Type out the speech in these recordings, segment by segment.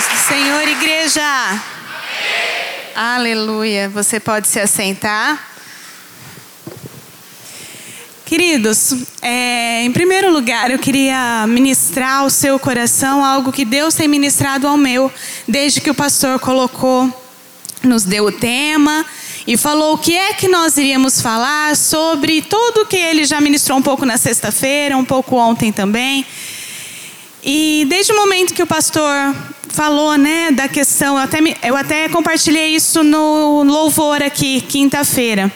paz do Senhor, igreja. Amém. Aleluia. Você pode se assentar. Queridos, é, em primeiro lugar, eu queria ministrar ao seu coração algo que Deus tem ministrado ao meu, desde que o pastor colocou, nos deu o tema e falou o que é que nós iríamos falar sobre tudo que ele já ministrou um pouco na sexta-feira, um pouco ontem também. E desde o momento que o pastor falou, né, da questão, eu até, eu até compartilhei isso no louvor aqui, quinta-feira.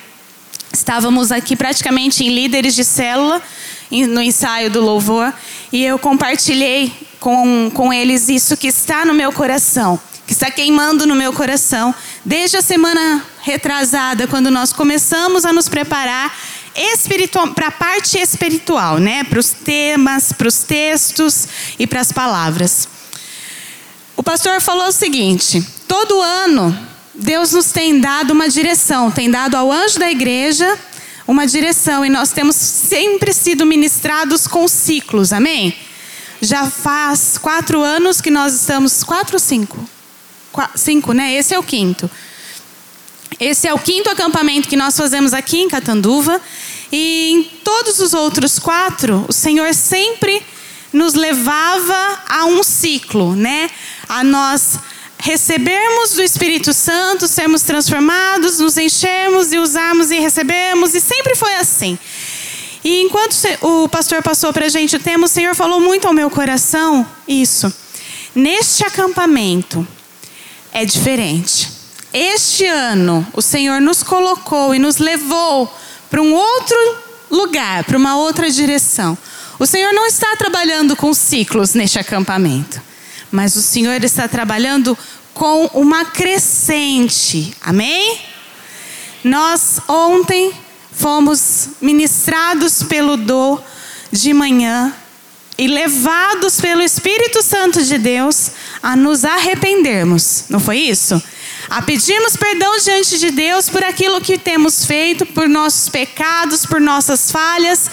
Estávamos aqui praticamente em líderes de célula, no ensaio do louvor, e eu compartilhei com, com eles isso que está no meu coração, que está queimando no meu coração, desde a semana retrasada, quando nós começamos a nos preparar para a parte espiritual, né? Para os temas, para os textos e para as palavras. O pastor falou o seguinte: todo ano Deus nos tem dado uma direção, tem dado ao anjo da igreja uma direção e nós temos sempre sido ministrados com ciclos, amém? Já faz quatro anos que nós estamos, quatro cinco? cinco, né? Esse é o quinto. Esse é o quinto acampamento que nós fazemos aqui em Catanduva. E em todos os outros quatro, o Senhor sempre nos levava a um ciclo, né? A nós recebermos do Espírito Santo, sermos transformados, nos enchermos e usarmos e recebemos, e sempre foi assim. E enquanto o pastor passou para a gente o tema, o Senhor falou muito ao meu coração isso. Neste acampamento é diferente. Este ano, o Senhor nos colocou e nos levou para um outro lugar, para uma outra direção. O Senhor não está trabalhando com ciclos neste acampamento, mas o Senhor está trabalhando com uma crescente. Amém? Nós ontem fomos ministrados pelo do de manhã e levados pelo Espírito Santo de Deus a nos arrependermos. Não foi isso? a pedirmos perdão diante de Deus por aquilo que temos feito, por nossos pecados, por nossas falhas.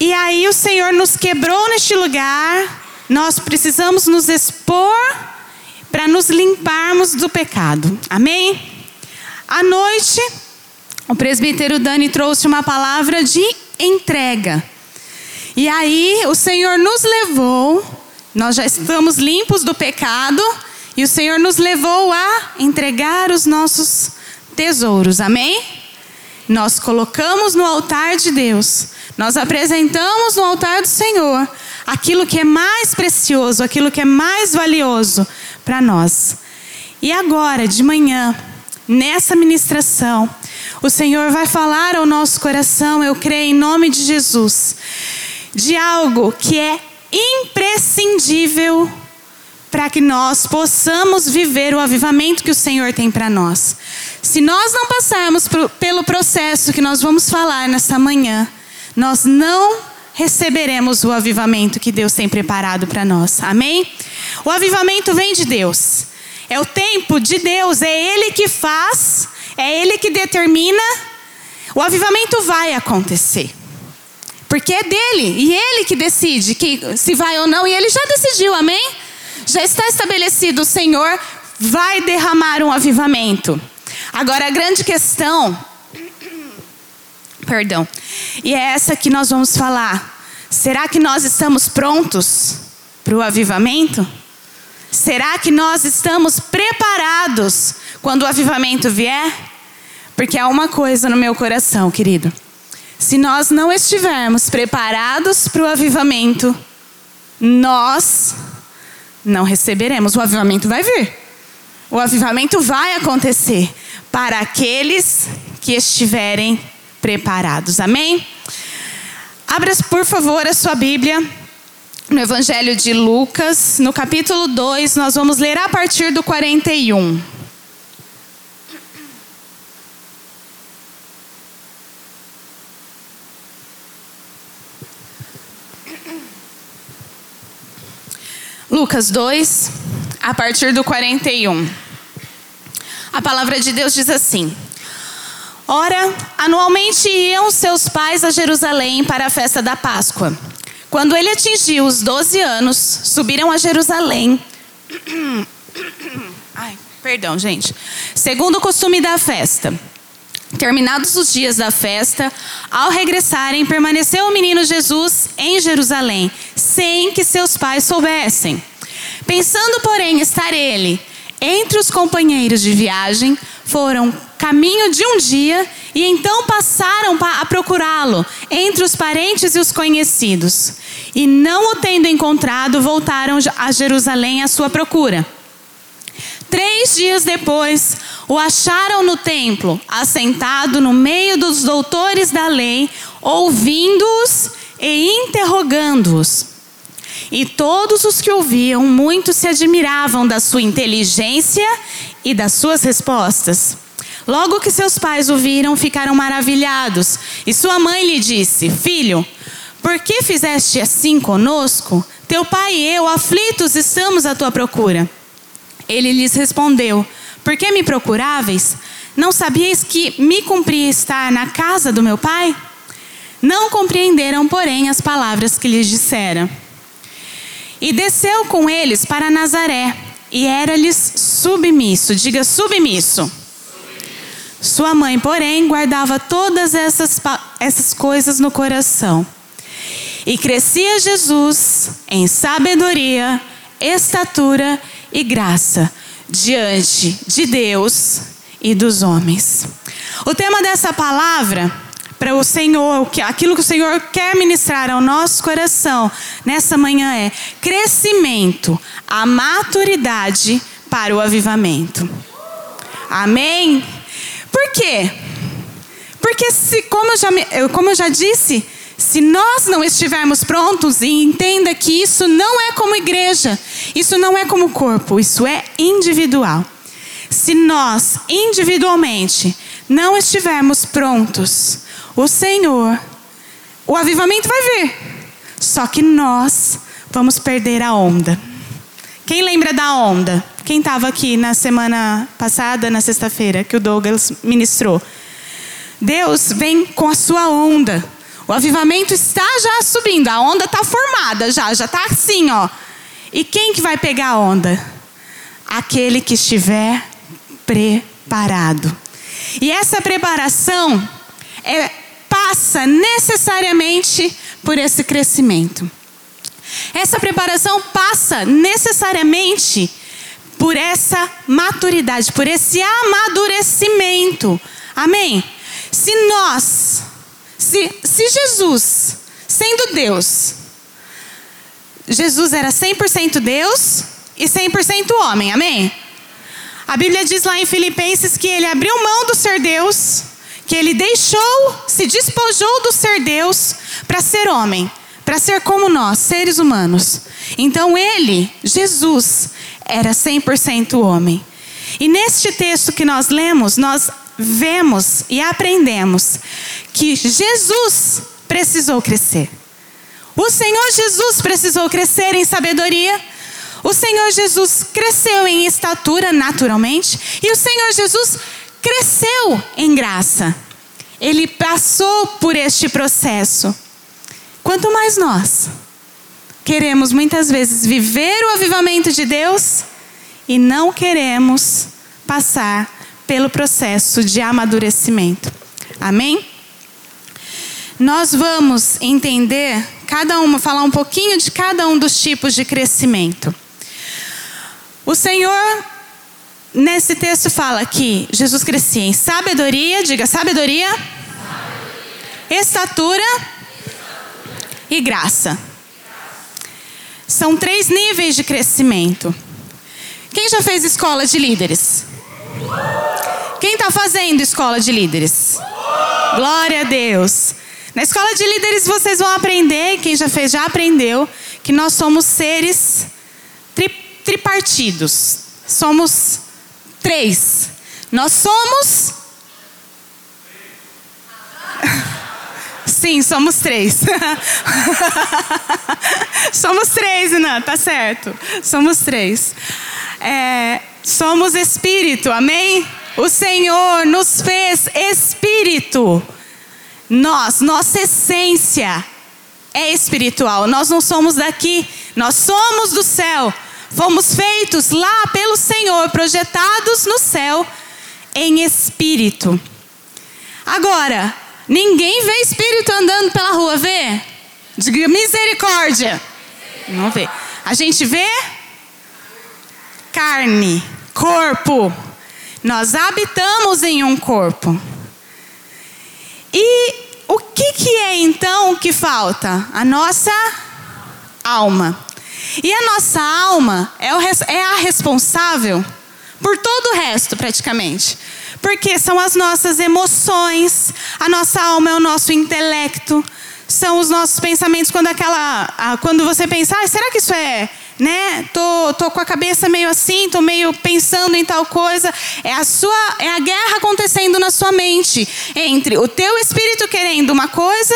E aí o Senhor nos quebrou neste lugar, nós precisamos nos expor para nos limparmos do pecado. Amém? À noite, o presbítero Dani trouxe uma palavra de entrega. E aí o Senhor nos levou, nós já estamos limpos do pecado, e o Senhor nos levou a entregar os nossos tesouros, amém? Nós colocamos no altar de Deus, nós apresentamos no altar do Senhor aquilo que é mais precioso, aquilo que é mais valioso para nós. E agora, de manhã, nessa ministração, o Senhor vai falar ao nosso coração, eu creio em nome de Jesus, de algo que é imprescindível para que nós possamos viver o avivamento que o Senhor tem para nós. Se nós não passarmos pelo processo que nós vamos falar nessa manhã, nós não receberemos o avivamento que Deus tem preparado para nós. Amém? O avivamento vem de Deus. É o tempo de Deus, é Ele que faz, é Ele que determina. O avivamento vai acontecer. Porque é dele, e ele que decide que se vai ou não, e ele já decidiu, amém? já está estabelecido, o Senhor vai derramar um avivamento. Agora a grande questão, perdão, e é essa que nós vamos falar. Será que nós estamos prontos para o avivamento? Será que nós estamos preparados quando o avivamento vier? Porque há uma coisa no meu coração, querido. Se nós não estivermos preparados para o avivamento, nós não receberemos. O avivamento vai vir. O avivamento vai acontecer para aqueles que estiverem preparados. Amém? Abra, por favor, a sua Bíblia no Evangelho de Lucas, no capítulo 2, nós vamos ler a partir do 41. Lucas 2, a partir do 41. A palavra de Deus diz assim: Ora, anualmente iam seus pais a Jerusalém para a festa da Páscoa. Quando ele atingiu os 12 anos, subiram a Jerusalém Ai, perdão, gente. Segundo o costume da festa. Terminados os dias da festa, ao regressarem, permaneceu o menino Jesus em Jerusalém, sem que seus pais soubessem. Pensando, porém, estar ele entre os companheiros de viagem, foram caminho de um dia e então passaram a procurá-lo entre os parentes e os conhecidos. E não o tendo encontrado, voltaram a Jerusalém à sua procura. Três dias depois, o acharam no templo, assentado no meio dos doutores da lei, ouvindo-os e interrogando-os. E todos os que ouviam muito se admiravam da sua inteligência e das suas respostas. Logo que seus pais o viram, ficaram maravilhados. E sua mãe lhe disse: Filho, por que fizeste assim conosco? Teu pai e eu, aflitos, estamos à tua procura. Ele lhes respondeu: Por que me procuráveis? Não sabiais que me cumpria estar na casa do meu pai? Não compreenderam, porém, as palavras que lhes dissera. E desceu com eles para Nazaré, e era-lhes submisso. Diga submisso. Sua mãe, porém, guardava todas essas, essas coisas no coração. E crescia Jesus em sabedoria, estatura e graça diante de Deus e dos homens. O tema dessa palavra para o Senhor, aquilo que o Senhor quer ministrar ao nosso coração nessa manhã é crescimento, a maturidade para o avivamento. Amém? Por quê? Porque se, como eu já, como eu já disse, se nós não estivermos prontos, e entenda que isso não é como igreja, isso não é como corpo, isso é individual. Se nós individualmente não estivermos prontos, o Senhor, o avivamento vai vir. Só que nós vamos perder a onda. Quem lembra da onda? Quem estava aqui na semana passada, na sexta-feira, que o Douglas ministrou? Deus vem com a sua onda. O avivamento está já subindo, a onda está formada já, já está assim, ó. E quem que vai pegar a onda? Aquele que estiver preparado. E essa preparação é passa necessariamente por esse crescimento. Essa preparação passa necessariamente por essa maturidade, por esse amadurecimento. Amém? Se nós, se, se Jesus, sendo Deus, Jesus era 100% Deus e 100% homem, amém? A Bíblia diz lá em Filipenses que ele abriu mão do ser Deus que ele deixou, se despojou do ser Deus para ser homem, para ser como nós, seres humanos. Então ele, Jesus, era 100% homem. E neste texto que nós lemos, nós vemos e aprendemos que Jesus precisou crescer. O Senhor Jesus precisou crescer em sabedoria. O Senhor Jesus cresceu em estatura naturalmente. E o Senhor Jesus cresceu em graça. Ele passou por este processo. Quanto mais nós queremos muitas vezes viver o avivamento de Deus e não queremos passar pelo processo de amadurecimento. Amém? Nós vamos entender cada uma, falar um pouquinho de cada um dos tipos de crescimento. O Senhor nesse texto fala que Jesus crescia em sabedoria, diga sabedoria, sabedoria. Estatura, estatura e graça. São três níveis de crescimento. Quem já fez escola de líderes? Quem está fazendo escola de líderes? Glória a Deus. Na escola de líderes vocês vão aprender, quem já fez já aprendeu, que nós somos seres tri, tripartidos. Somos Três. Nós somos. Sim, somos três. somos três, Inan, tá certo. Somos três. É, somos espírito, amém? O Senhor nos fez espírito. Nós, nossa essência é espiritual. Nós não somos daqui, nós somos do céu fomos feitos lá pelo Senhor, projetados no céu em espírito. Agora, ninguém vê espírito andando pela rua, vê? Diga misericórdia. Não vê. A gente vê carne, corpo. Nós habitamos em um corpo. E o que, que é então que falta? A nossa alma. E a nossa alma é, é a responsável por todo o resto, praticamente. Porque são as nossas emoções, a nossa alma é o nosso intelecto, são os nossos pensamentos quando aquela, quando você pensa, ah, será que isso é, né? Tô, tô com a cabeça meio assim, tô meio pensando em tal coisa. É a sua, é a guerra acontecendo na sua mente entre o teu espírito querendo uma coisa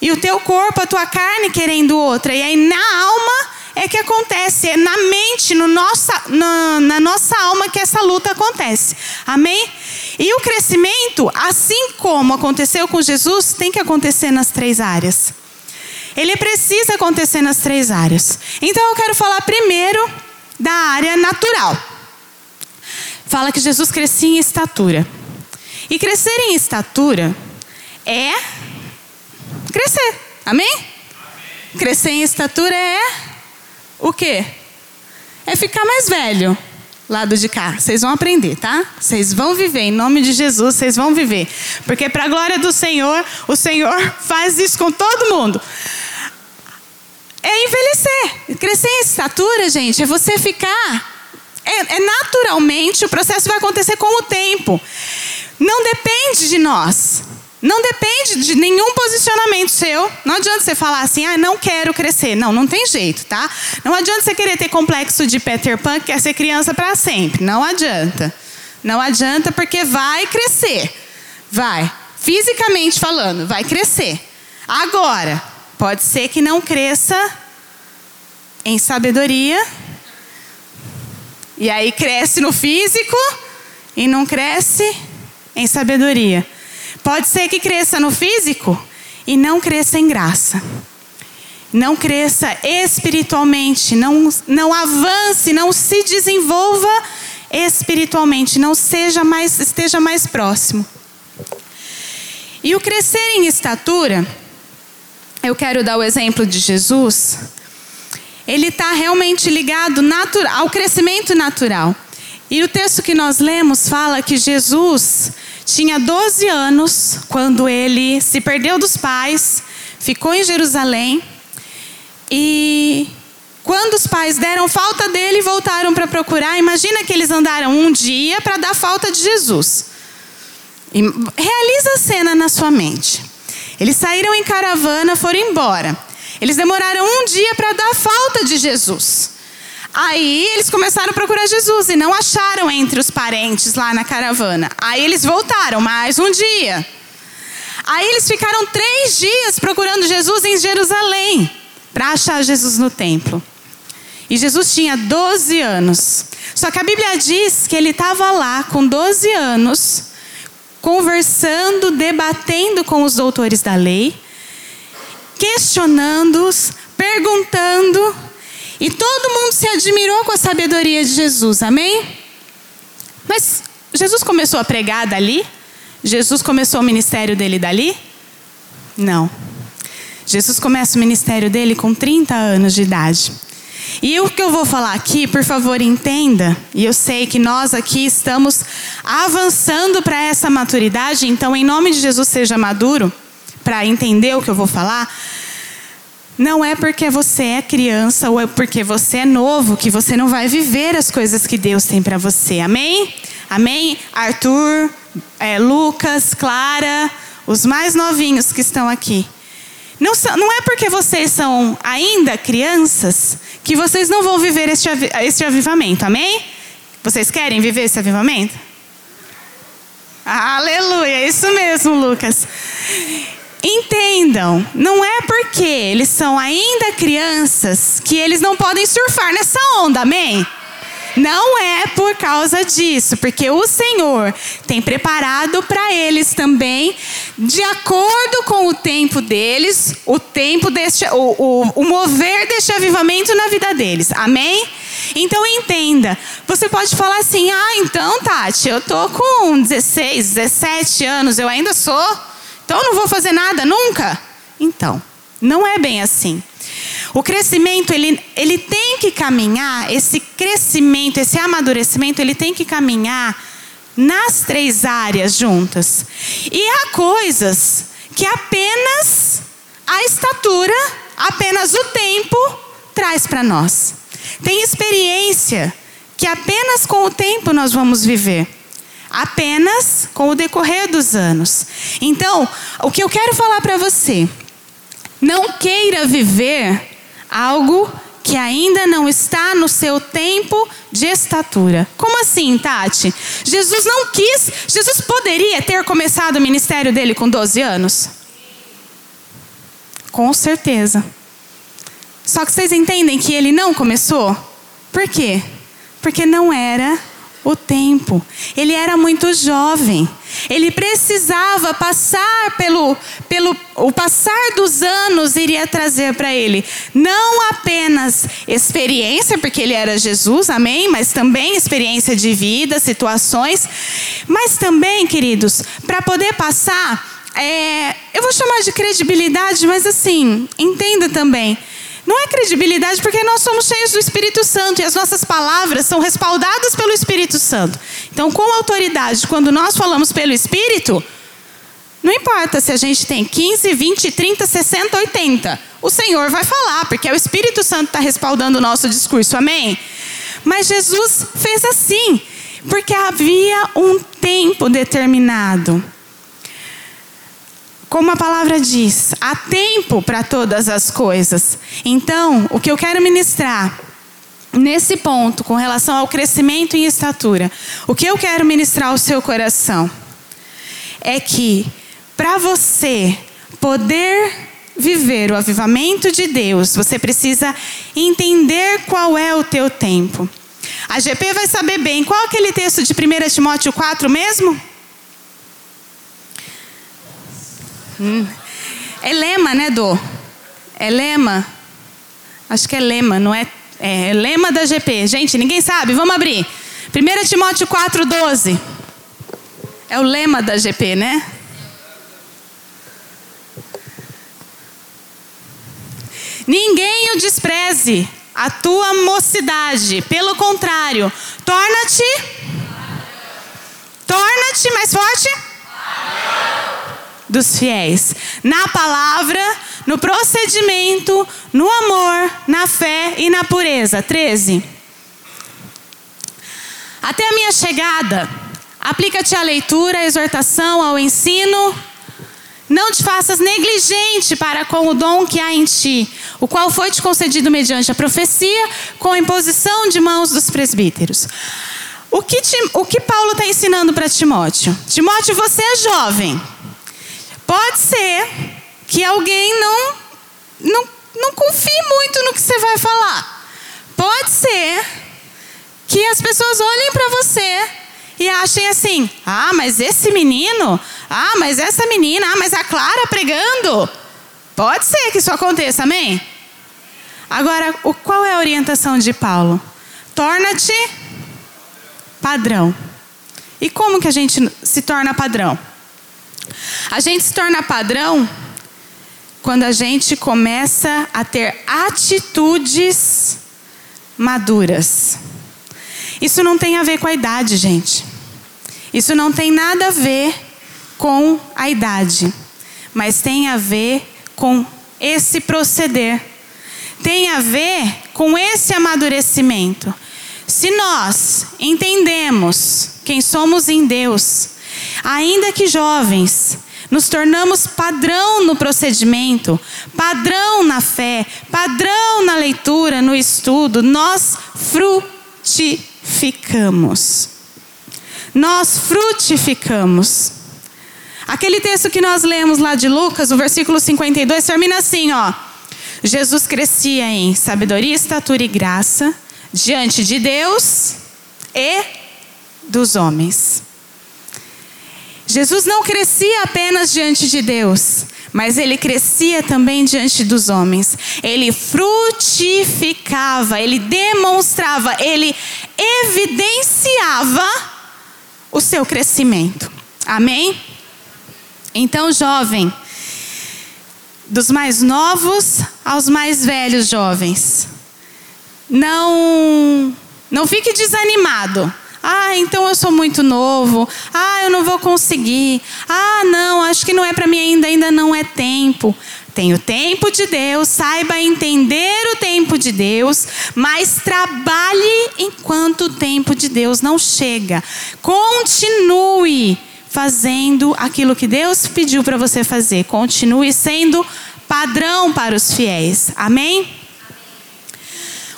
e o teu corpo, a tua carne querendo outra. E aí na alma é que acontece, é na mente, no nossa, na, na nossa alma que essa luta acontece. Amém? E o crescimento, assim como aconteceu com Jesus, tem que acontecer nas três áreas. Ele precisa acontecer nas três áreas. Então eu quero falar primeiro da área natural. Fala que Jesus crescia em estatura. E crescer em estatura é crescer. Amém? Amém? Crescer em estatura é o quê? É ficar mais velho. Lado de cá. Vocês vão aprender, tá? Vocês vão viver. Em nome de Jesus, vocês vão viver. Porque, para a glória do Senhor, o Senhor faz isso com todo mundo. É envelhecer. Crescer em estatura, gente, é você ficar. É, é naturalmente, o processo vai acontecer com o tempo. Não depende de nós. Não depende de nenhum posicionamento seu. Não adianta você falar assim, ah, não quero crescer. Não, não tem jeito, tá? Não adianta você querer ter complexo de Peter Pan, que quer ser criança para sempre. Não adianta. Não adianta porque vai crescer. Vai. Fisicamente falando, vai crescer. Agora, pode ser que não cresça em sabedoria. E aí cresce no físico e não cresce em sabedoria. Pode ser que cresça no físico e não cresça em graça. Não cresça espiritualmente, não, não avance, não se desenvolva espiritualmente, não seja mais, esteja mais próximo. E o crescer em estatura, eu quero dar o exemplo de Jesus, ele está realmente ligado ao crescimento natural. E o texto que nós lemos fala que Jesus tinha 12 anos quando ele se perdeu dos pais, ficou em Jerusalém e quando os pais deram falta dele e voltaram para procurar, imagina que eles andaram um dia para dar falta de Jesus. Realiza a cena na sua mente. Eles saíram em caravana, foram embora. Eles demoraram um dia para dar falta de Jesus. Aí eles começaram a procurar Jesus e não acharam entre os parentes lá na caravana. Aí eles voltaram mais um dia. Aí eles ficaram três dias procurando Jesus em Jerusalém para achar Jesus no templo. E Jesus tinha 12 anos. Só que a Bíblia diz que ele estava lá com 12 anos, conversando, debatendo com os doutores da lei, questionando-os, perguntando e todo mundo se admirou com a sabedoria de Jesus, amém? Mas Jesus começou a pregar dali? Jesus começou o ministério dele dali? Não. Jesus começa o ministério dele com 30 anos de idade. E o que eu vou falar aqui, por favor, entenda, e eu sei que nós aqui estamos avançando para essa maturidade, então, em nome de Jesus, seja maduro para entender o que eu vou falar. Não é porque você é criança ou é porque você é novo que você não vai viver as coisas que Deus tem para você. Amém? Amém? Arthur, é, Lucas, Clara, os mais novinhos que estão aqui. Não, não é porque vocês são ainda crianças que vocês não vão viver este, este avivamento. Amém? Vocês querem viver esse avivamento? Aleluia, é isso mesmo, Lucas. Entendam, não é porque eles são ainda crianças que eles não podem surfar nessa onda, amém? Não é por causa disso, porque o Senhor tem preparado para eles também, de acordo com o tempo deles, o tempo deste, o, o, o mover deste avivamento na vida deles. Amém? Então entenda. Você pode falar assim: "Ah, então, Tati, eu tô com 16, 17 anos, eu ainda sou. Então eu não vou fazer nada nunca". Então, não é bem assim. O crescimento, ele, ele tem que caminhar, esse crescimento, esse amadurecimento, ele tem que caminhar nas três áreas juntas. E há coisas que apenas a estatura, apenas o tempo traz para nós. Tem experiência que apenas com o tempo nós vamos viver. Apenas com o decorrer dos anos. Então, o que eu quero falar para você, não queira viver algo que ainda não está no seu tempo de estatura. Como assim, Tati? Jesus não quis, Jesus poderia ter começado o ministério dele com 12 anos? Com certeza. Só que vocês entendem que ele não começou? Por quê? Porque não era o tempo. Ele era muito jovem. Ele precisava passar pelo, pelo o passar dos anos iria trazer para ele não apenas experiência, porque ele era Jesus, amém, mas também experiência de vida, situações, mas também, queridos, para poder passar, é, eu vou chamar de credibilidade, mas assim, entenda também. Não é credibilidade porque nós somos cheios do Espírito Santo e as nossas palavras são respaldadas pelo Espírito Santo. Então, com autoridade, quando nós falamos pelo Espírito, não importa se a gente tem 15, 20, 30, 60, 80. O Senhor vai falar, porque é o Espírito Santo que está respaldando o nosso discurso, amém? Mas Jesus fez assim, porque havia um tempo determinado. Como a palavra diz, há tempo para todas as coisas. Então, o que eu quero ministrar nesse ponto, com relação ao crescimento em estatura, o que eu quero ministrar ao seu coração é que para você poder viver o avivamento de Deus, você precisa entender qual é o teu tempo. A GP vai saber bem qual é aquele texto de 1 Timóteo 4 mesmo? Hum. É lema, né, Dô? É lema. Acho que é lema, não é? É lema da GP. Gente, ninguém sabe? Vamos abrir. 1 Timóteo 4,12. É o lema da GP, né? Ninguém o despreze, a tua mocidade. Pelo contrário, torna-te. Torna-te mais forte dos fiéis. Na palavra, no procedimento, no amor, na fé e na pureza. 13. Até a minha chegada, aplica-te à leitura, à exortação, ao ensino. Não te faças negligente para com o dom que há em ti, o qual foi te concedido mediante a profecia, com a imposição de mãos dos presbíteros. O que, o que Paulo está ensinando para Timóteo? Timóteo, você é jovem. Pode ser que alguém não, não, não confie muito no que você vai falar. Pode ser que as pessoas olhem para você e achem assim: ah, mas esse menino, ah, mas essa menina, ah, mas a Clara pregando. Pode ser que isso aconteça, amém? Agora, o, qual é a orientação de Paulo? Torna-te padrão. E como que a gente se torna padrão? A gente se torna padrão quando a gente começa a ter atitudes maduras. Isso não tem a ver com a idade, gente. Isso não tem nada a ver com a idade, mas tem a ver com esse proceder. Tem a ver com esse amadurecimento. Se nós entendemos quem somos em Deus, Ainda que jovens, nos tornamos padrão no procedimento, padrão na fé, padrão na leitura, no estudo, nós frutificamos. Nós frutificamos. Aquele texto que nós lemos lá de Lucas, o versículo 52, termina assim, ó. Jesus crescia em sabedoria, estatura e graça diante de Deus e dos homens. Jesus não crescia apenas diante de Deus, mas ele crescia também diante dos homens. Ele frutificava, ele demonstrava, ele evidenciava o seu crescimento. Amém? Então, jovem, dos mais novos aos mais velhos jovens, não não fique desanimado. Ah, então eu sou muito novo. Ah, eu não vou conseguir. Ah, não, acho que não é para mim ainda, ainda não é tempo. Tem o tempo de Deus, saiba entender o tempo de Deus, mas trabalhe enquanto o tempo de Deus não chega. Continue fazendo aquilo que Deus pediu para você fazer. Continue sendo padrão para os fiéis. Amém?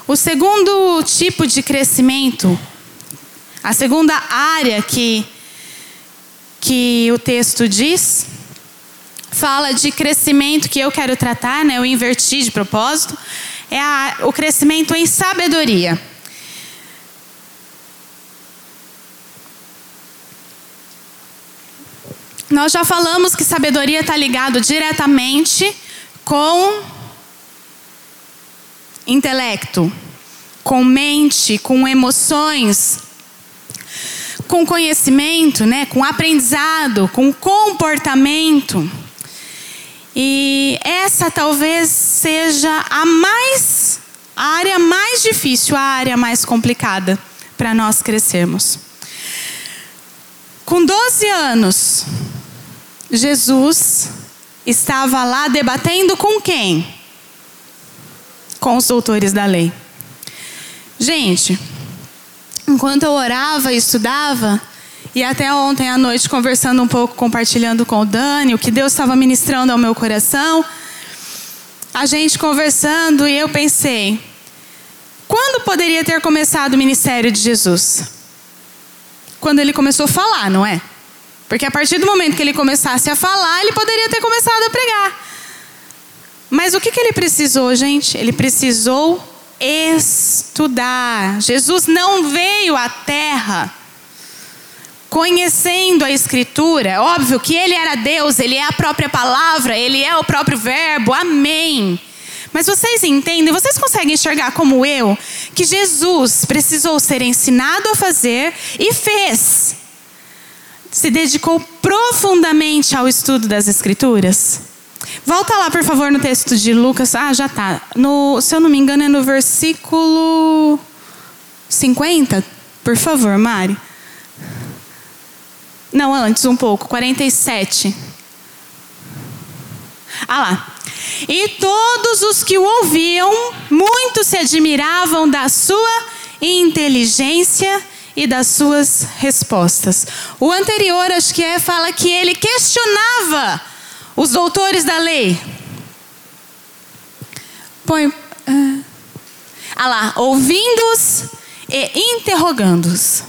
O segundo tipo de crescimento a segunda área que, que o texto diz, fala de crescimento que eu quero tratar, né? Eu inverti de propósito, é a, o crescimento em sabedoria. Nós já falamos que sabedoria está ligado diretamente com intelecto, com mente, com emoções, com conhecimento, né, com aprendizado, com comportamento. E essa talvez seja a mais a área mais difícil, a área mais complicada para nós crescermos. Com 12 anos, Jesus estava lá debatendo com quem? Com os doutores da lei. Gente, enquanto eu orava e estudava, e até ontem à noite conversando um pouco, compartilhando com o Dani, o que Deus estava ministrando ao meu coração, a gente conversando e eu pensei, quando poderia ter começado o ministério de Jesus? Quando ele começou a falar, não é? Porque a partir do momento que ele começasse a falar, ele poderia ter começado a pregar. Mas o que, que ele precisou, gente? Ele precisou estudar. Jesus não veio à terra conhecendo a Escritura. Óbvio que ele era Deus, ele é a própria palavra, ele é o próprio Verbo. Amém. Mas vocês entendem, vocês conseguem enxergar como eu, que Jesus precisou ser ensinado a fazer e fez. Se dedicou profundamente ao estudo das Escrituras? Volta lá, por favor, no texto de Lucas. Ah, já está. Se eu não me engano, é no versículo 50. Por favor, Mari. Não, antes um pouco. 47. Ah lá. E todos os que o ouviam, muito se admiravam da sua inteligência e das suas respostas. O anterior, acho que é, fala que ele questionava os doutores da lei. Põe. Ah, ah lá, ouvindo-os e interrogando-os.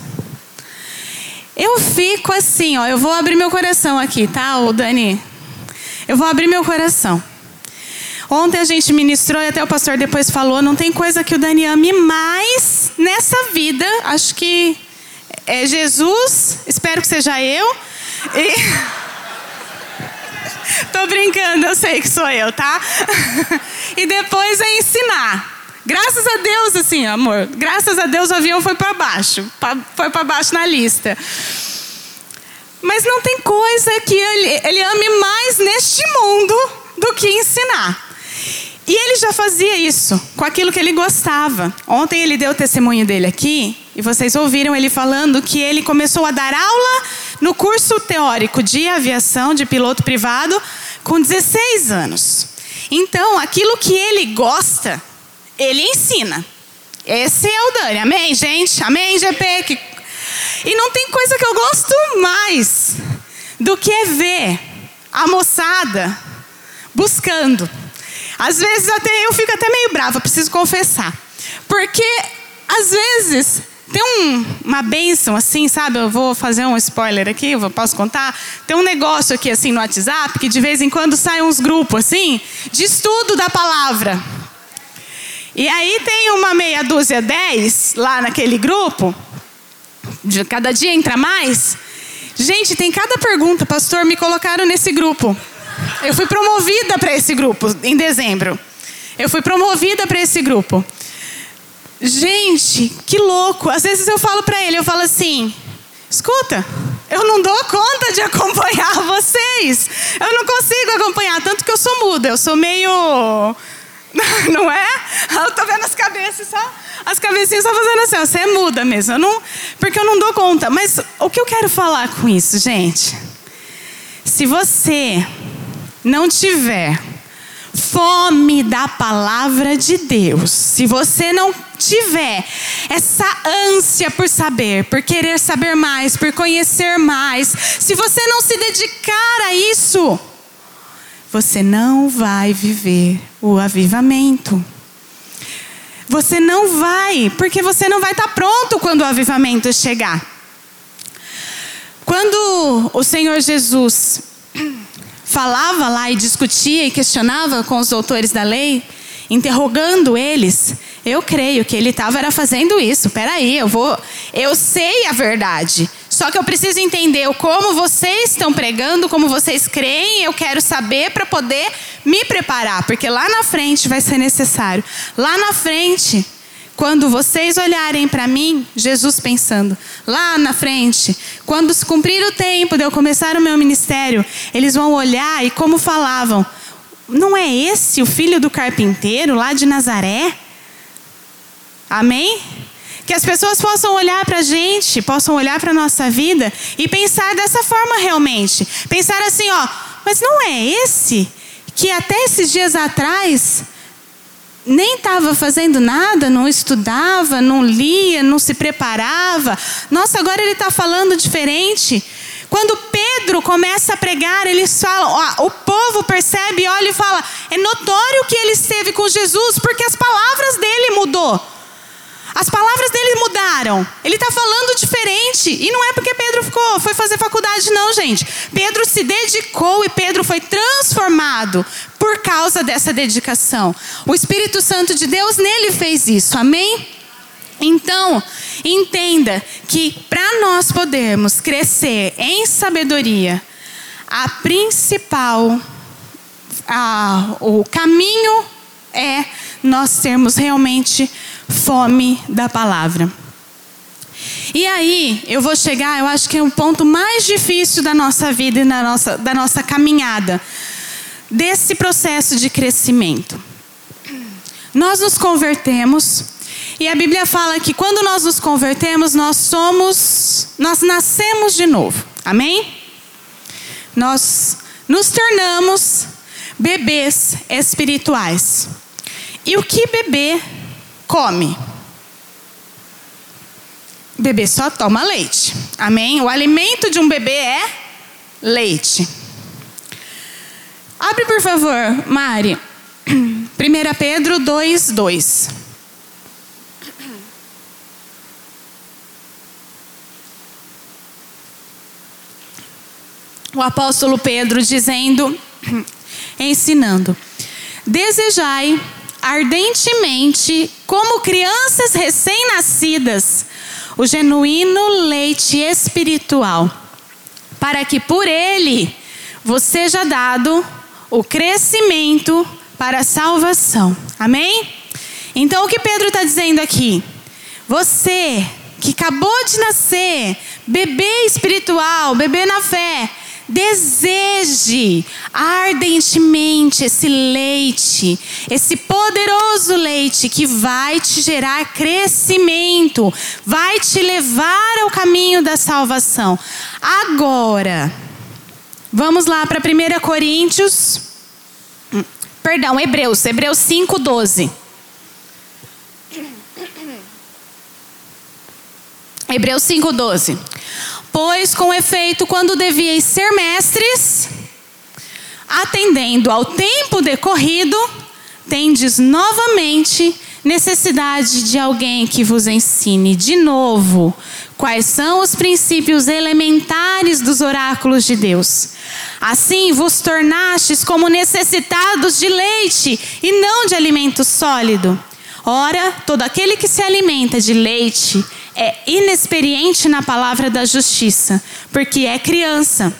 Eu fico assim, ó, eu vou abrir meu coração aqui, tá, Dani? Eu vou abrir meu coração. Ontem a gente ministrou e até o pastor depois falou, não tem coisa que o Dani ame mais nessa vida. Acho que é Jesus, espero que seja eu. E... Tô brincando, eu sei que sou eu, tá? e depois é ensinar. Graças a Deus, assim, amor. Graças a Deus o avião foi para baixo. Foi para baixo na lista. Mas não tem coisa que ele, ele ame mais neste mundo do que ensinar. E ele já fazia isso com aquilo que ele gostava. Ontem ele deu o testemunho dele aqui, e vocês ouviram ele falando que ele começou a dar aula no curso teórico de aviação de piloto privado com 16 anos. Então, aquilo que ele gosta, ele ensina. Esse é o Dani. Amém, gente? Amém, GP? E não tem coisa que eu gosto mais do que ver a moçada buscando. Às vezes até eu fico até meio brava, preciso confessar. Porque às vezes tem um, uma bênção assim, sabe? Eu vou fazer um spoiler aqui, eu posso contar? Tem um negócio aqui assim no WhatsApp que de vez em quando saem uns grupos assim de estudo da palavra. E aí tem uma meia dúzia, dez lá naquele grupo. De cada dia entra mais. Gente, tem cada pergunta, pastor, me colocaram nesse grupo. Eu fui promovida para esse grupo em dezembro. Eu fui promovida para esse grupo. Gente, que louco. Às vezes eu falo para ele, eu falo assim: escuta, eu não dou conta de acompanhar vocês. Eu não consigo acompanhar, tanto que eu sou muda, eu sou meio. Não é? Eu tô vendo as cabeças só. As cabecinhas só fazendo assim, você é muda mesmo. Eu não, porque eu não dou conta. Mas o que eu quero falar com isso, gente? Se você não tiver fome da palavra de Deus, se você não tiver essa ânsia por saber, por querer saber mais, por conhecer mais, se você não se dedicar a isso, você não vai viver o avivamento. Você não vai, porque você não vai estar pronto quando o avivamento chegar. Quando o Senhor Jesus falava lá e discutia e questionava com os doutores da lei, interrogando eles, eu creio que ele estava era fazendo isso. Peraí, eu vou, eu sei a verdade. Só que eu preciso entender como vocês estão pregando, como vocês creem. Eu quero saber para poder me preparar, porque lá na frente vai ser necessário. Lá na frente quando vocês olharem para mim, Jesus pensando, lá na frente, quando se cumprir o tempo de eu começar o meu ministério, eles vão olhar e como falavam, não é esse o filho do carpinteiro lá de Nazaré? Amém? Que as pessoas possam olhar para a gente, possam olhar para a nossa vida e pensar dessa forma realmente. Pensar assim, ó, mas não é esse que até esses dias atrás nem estava fazendo nada, não estudava, não lia, não se preparava. Nossa, agora ele está falando diferente. Quando Pedro começa a pregar, eles falam, ó, o povo percebe, olha e fala: é notório que ele esteve com Jesus, porque as palavras dele mudou. As palavras dele mudaram. Ele está falando diferente. E não é porque Pedro ficou, foi fazer faculdade, não, gente. Pedro se dedicou e Pedro foi transformado por causa dessa dedicação. O Espírito Santo de Deus nele fez isso. Amém? Então, entenda que para nós podermos crescer em sabedoria, a principal, a, o caminho é nós termos realmente fome da palavra. E aí, eu vou chegar, eu acho que é o ponto mais difícil da nossa vida e da nossa, da nossa caminhada, desse processo de crescimento. Nós nos convertemos, e a Bíblia fala que quando nós nos convertemos, nós somos, nós nascemos de novo. Amém? Nós nos tornamos bebês espirituais. E o que bebê come. Bebê só toma leite. Amém? O alimento de um bebê é leite. Abre, por favor, Mari. 1 Pedro 2, 2. O apóstolo Pedro dizendo, ensinando: Desejai ardentemente, como crianças recém-nascidas, o genuíno leite espiritual, para que por ele vos seja dado o crescimento para a salvação. Amém? Então, o que Pedro está dizendo aqui? Você que acabou de nascer, bebê espiritual, bebê na fé, Deseje ardentemente esse leite, esse poderoso leite que vai te gerar crescimento, vai te levar ao caminho da salvação. Agora, vamos lá para 1 Coríntios, perdão, Hebreus, Hebreus 5, 12. Hebreus 5, 12. Pois, com efeito, quando devíeis ser mestres, atendendo ao tempo decorrido, tendes novamente necessidade de alguém que vos ensine de novo quais são os princípios elementares dos oráculos de Deus. Assim vos tornastes como necessitados de leite e não de alimento sólido. Ora, todo aquele que se alimenta de leite é inexperiente na palavra da justiça, porque é criança.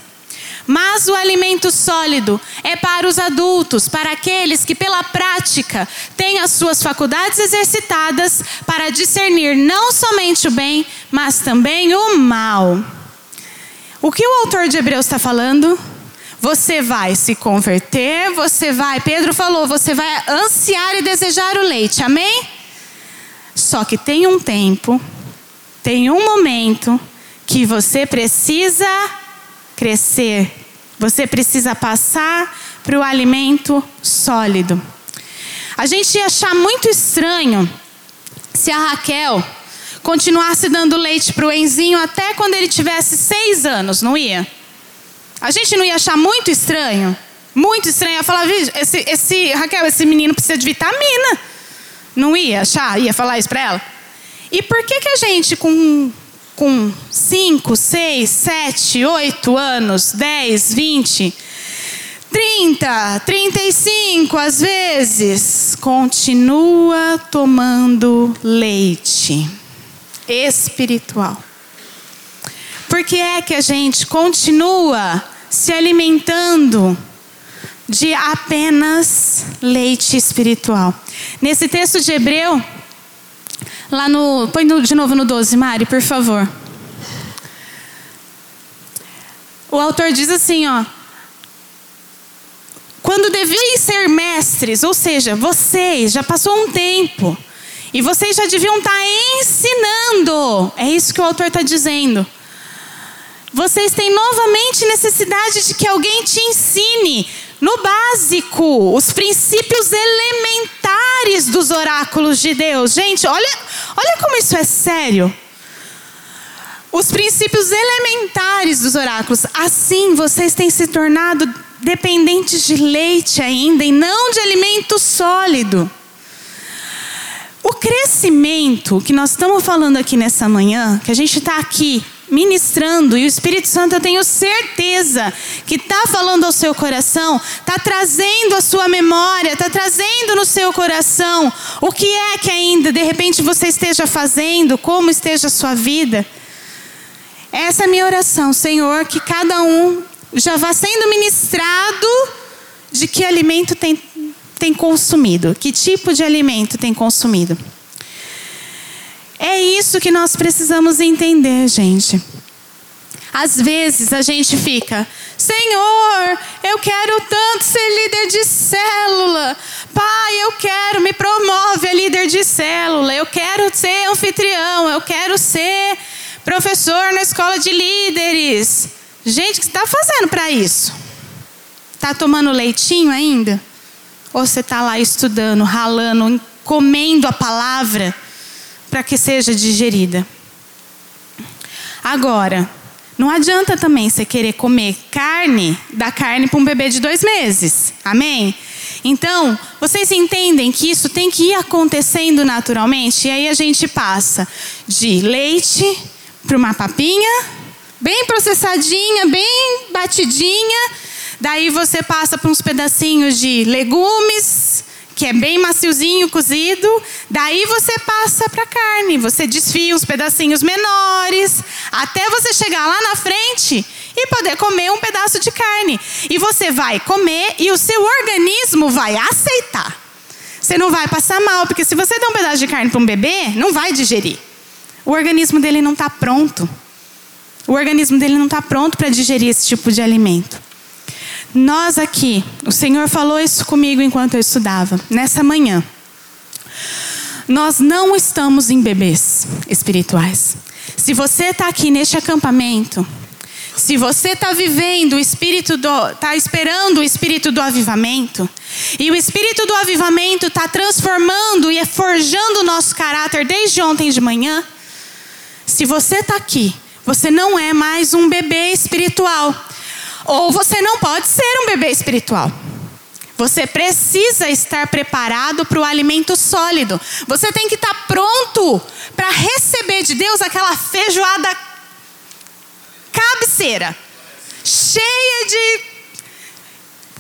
Mas o alimento sólido é para os adultos, para aqueles que, pela prática, têm as suas faculdades exercitadas para discernir não somente o bem, mas também o mal. O que o autor de Hebreus está falando? Você vai se converter, você vai, Pedro falou, você vai ansiar e desejar o leite, amém? Só que tem um tempo, tem um momento que você precisa crescer, você precisa passar para o alimento sólido. A gente ia achar muito estranho se a Raquel continuasse dando leite para o Enzinho até quando ele tivesse seis anos, não ia? A gente não ia achar muito estranho? Muito estranho. Ia falar, esse, esse, Raquel, esse menino precisa de vitamina. Não ia achar? Ia falar isso para ela? E por que, que a gente, com, com 5, 6, 7, 8 anos, 10, 20, 30, 35 às vezes, continua tomando leite espiritual? Por que é que a gente continua se alimentando de apenas leite espiritual? Nesse texto de Hebreu, lá no. Põe de novo no 12, Mari, por favor. O autor diz assim, ó. Quando deviam ser mestres, ou seja, vocês já passou um tempo e vocês já deviam estar tá ensinando. É isso que o autor está dizendo. Vocês têm novamente necessidade de que alguém te ensine no básico, os princípios elementares dos oráculos de Deus. Gente, olha, olha como isso é sério. Os princípios elementares dos oráculos. Assim, vocês têm se tornado dependentes de leite ainda e não de alimento sólido. O crescimento que nós estamos falando aqui nessa manhã, que a gente está aqui ministrando, e o Espírito Santo, eu tenho certeza que está falando ao seu coração, está trazendo a sua memória, está trazendo no seu coração o que é que ainda de repente você esteja fazendo, como esteja a sua vida. Essa é a minha oração, Senhor, que cada um já vá sendo ministrado de que alimento tem, tem consumido, que tipo de alimento tem consumido. É isso que nós precisamos entender, gente. Às vezes a gente fica, Senhor, eu quero tanto ser líder de célula. Pai, eu quero, me promove a líder de célula. Eu quero ser anfitrião. Eu quero ser professor na escola de líderes. Gente, o que você está fazendo para isso? Está tomando leitinho ainda? Ou você está lá estudando, ralando, comendo a palavra? Para que seja digerida. Agora, não adianta também você querer comer carne, da carne para um bebê de dois meses. Amém? Então, vocês entendem que isso tem que ir acontecendo naturalmente? E aí a gente passa de leite para uma papinha, bem processadinha, bem batidinha. Daí você passa para uns pedacinhos de legumes, que é bem maciozinho cozido, daí você passa para carne, você desfia uns pedacinhos menores, até você chegar lá na frente e poder comer um pedaço de carne. E você vai comer e o seu organismo vai aceitar. Você não vai passar mal, porque se você der um pedaço de carne para um bebê, não vai digerir. O organismo dele não está pronto. O organismo dele não está pronto para digerir esse tipo de alimento. Nós aqui, o Senhor falou isso comigo enquanto eu estudava, nessa manhã. Nós não estamos em bebês espirituais. Se você está aqui neste acampamento, se você está vivendo o espírito do, está esperando o espírito do avivamento, e o espírito do avivamento está transformando e forjando o nosso caráter desde ontem de manhã, se você está aqui, você não é mais um bebê espiritual. Ou você não pode ser um bebê espiritual. Você precisa estar preparado para o alimento sólido. Você tem que estar pronto para receber de Deus aquela feijoada cabeceira, cheia de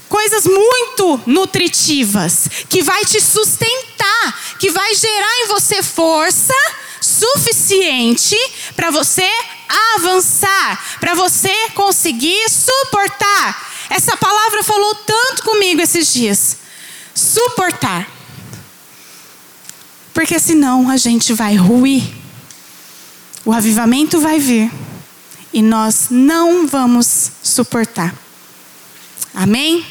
coisas muito nutritivas, que vai te sustentar, que vai gerar em você força suficiente para você avançar, para você conseguir suportar. Essa palavra falou tanto comigo esses dias. Suportar. Porque senão a gente vai ruir. O avivamento vai vir e nós não vamos suportar. Amém?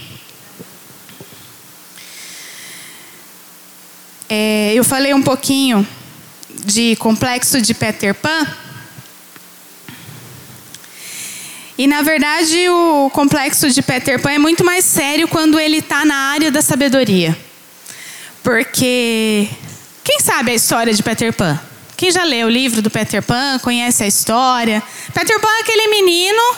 É, eu falei um pouquinho de complexo de Peter Pan. E na verdade o complexo de Peter Pan é muito mais sério quando ele está na área da sabedoria. Porque quem sabe a história de Peter Pan? Quem já leu o livro do Peter Pan, conhece a história? Peter Pan é aquele menino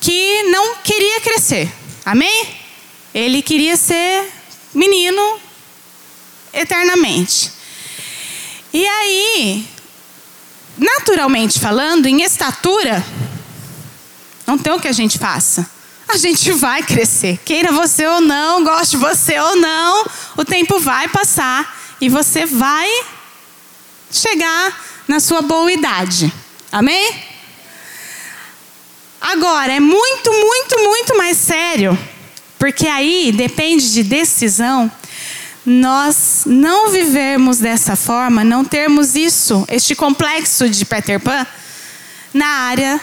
que não queria crescer. Amém? Ele queria ser menino eternamente. E aí, naturalmente falando, em estatura, não tem o que a gente faça. A gente vai crescer. Queira você ou não, goste você ou não, o tempo vai passar e você vai chegar na sua boa idade. Amém? Agora, é muito, muito, muito mais sério, porque aí depende de decisão nós não vivermmos dessa forma, não termos isso, este complexo de Peter Pan, na área,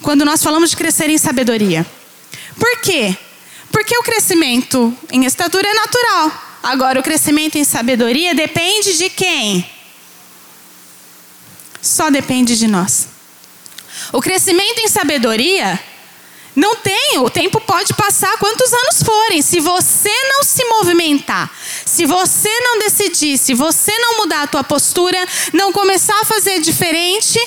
quando nós falamos de crescer em sabedoria. Por quê? Porque o crescimento em estatura é natural. Agora, o crescimento em sabedoria depende de quem? Só depende de nós. O crescimento em sabedoria não tem, o tempo pode passar quantos anos forem. Se você não se movimentar, se você não decidir, se você não mudar a tua postura, não começar a fazer diferente,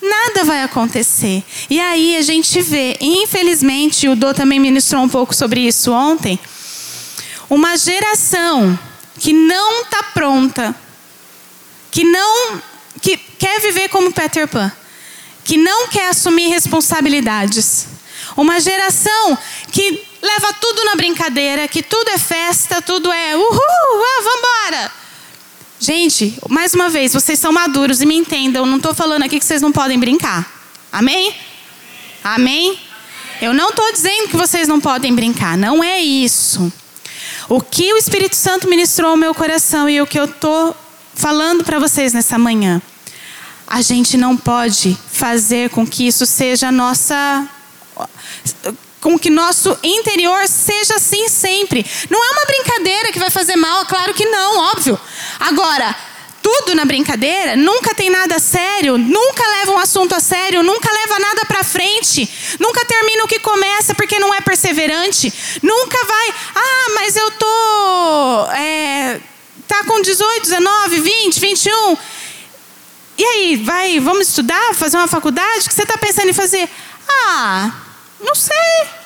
nada vai acontecer. E aí a gente vê, infelizmente, o Dô também ministrou um pouco sobre isso ontem, uma geração que não está pronta, que não que quer viver como Peter Pan, que não quer assumir responsabilidades uma geração que leva tudo na brincadeira, que tudo é festa, tudo é uhul, ah, vambora. Gente, mais uma vez, vocês são maduros e me entendam, não estou falando aqui que vocês não podem brincar. Amém? Amém? Eu não estou dizendo que vocês não podem brincar, não é isso. O que o Espírito Santo ministrou ao meu coração e o que eu estou falando para vocês nessa manhã, a gente não pode fazer com que isso seja a nossa com que nosso interior seja assim sempre. Não é uma brincadeira que vai fazer mal, claro que não, óbvio. Agora, tudo na brincadeira, nunca tem nada sério, nunca leva um assunto a sério, nunca leva nada para frente, nunca termina o que começa porque não é perseverante, nunca vai, ah, mas eu tô, é, tá com 18, 19, 20, 21, e aí, vai, vamos estudar, fazer uma faculdade, o que você está pensando em fazer? Ah, não sei.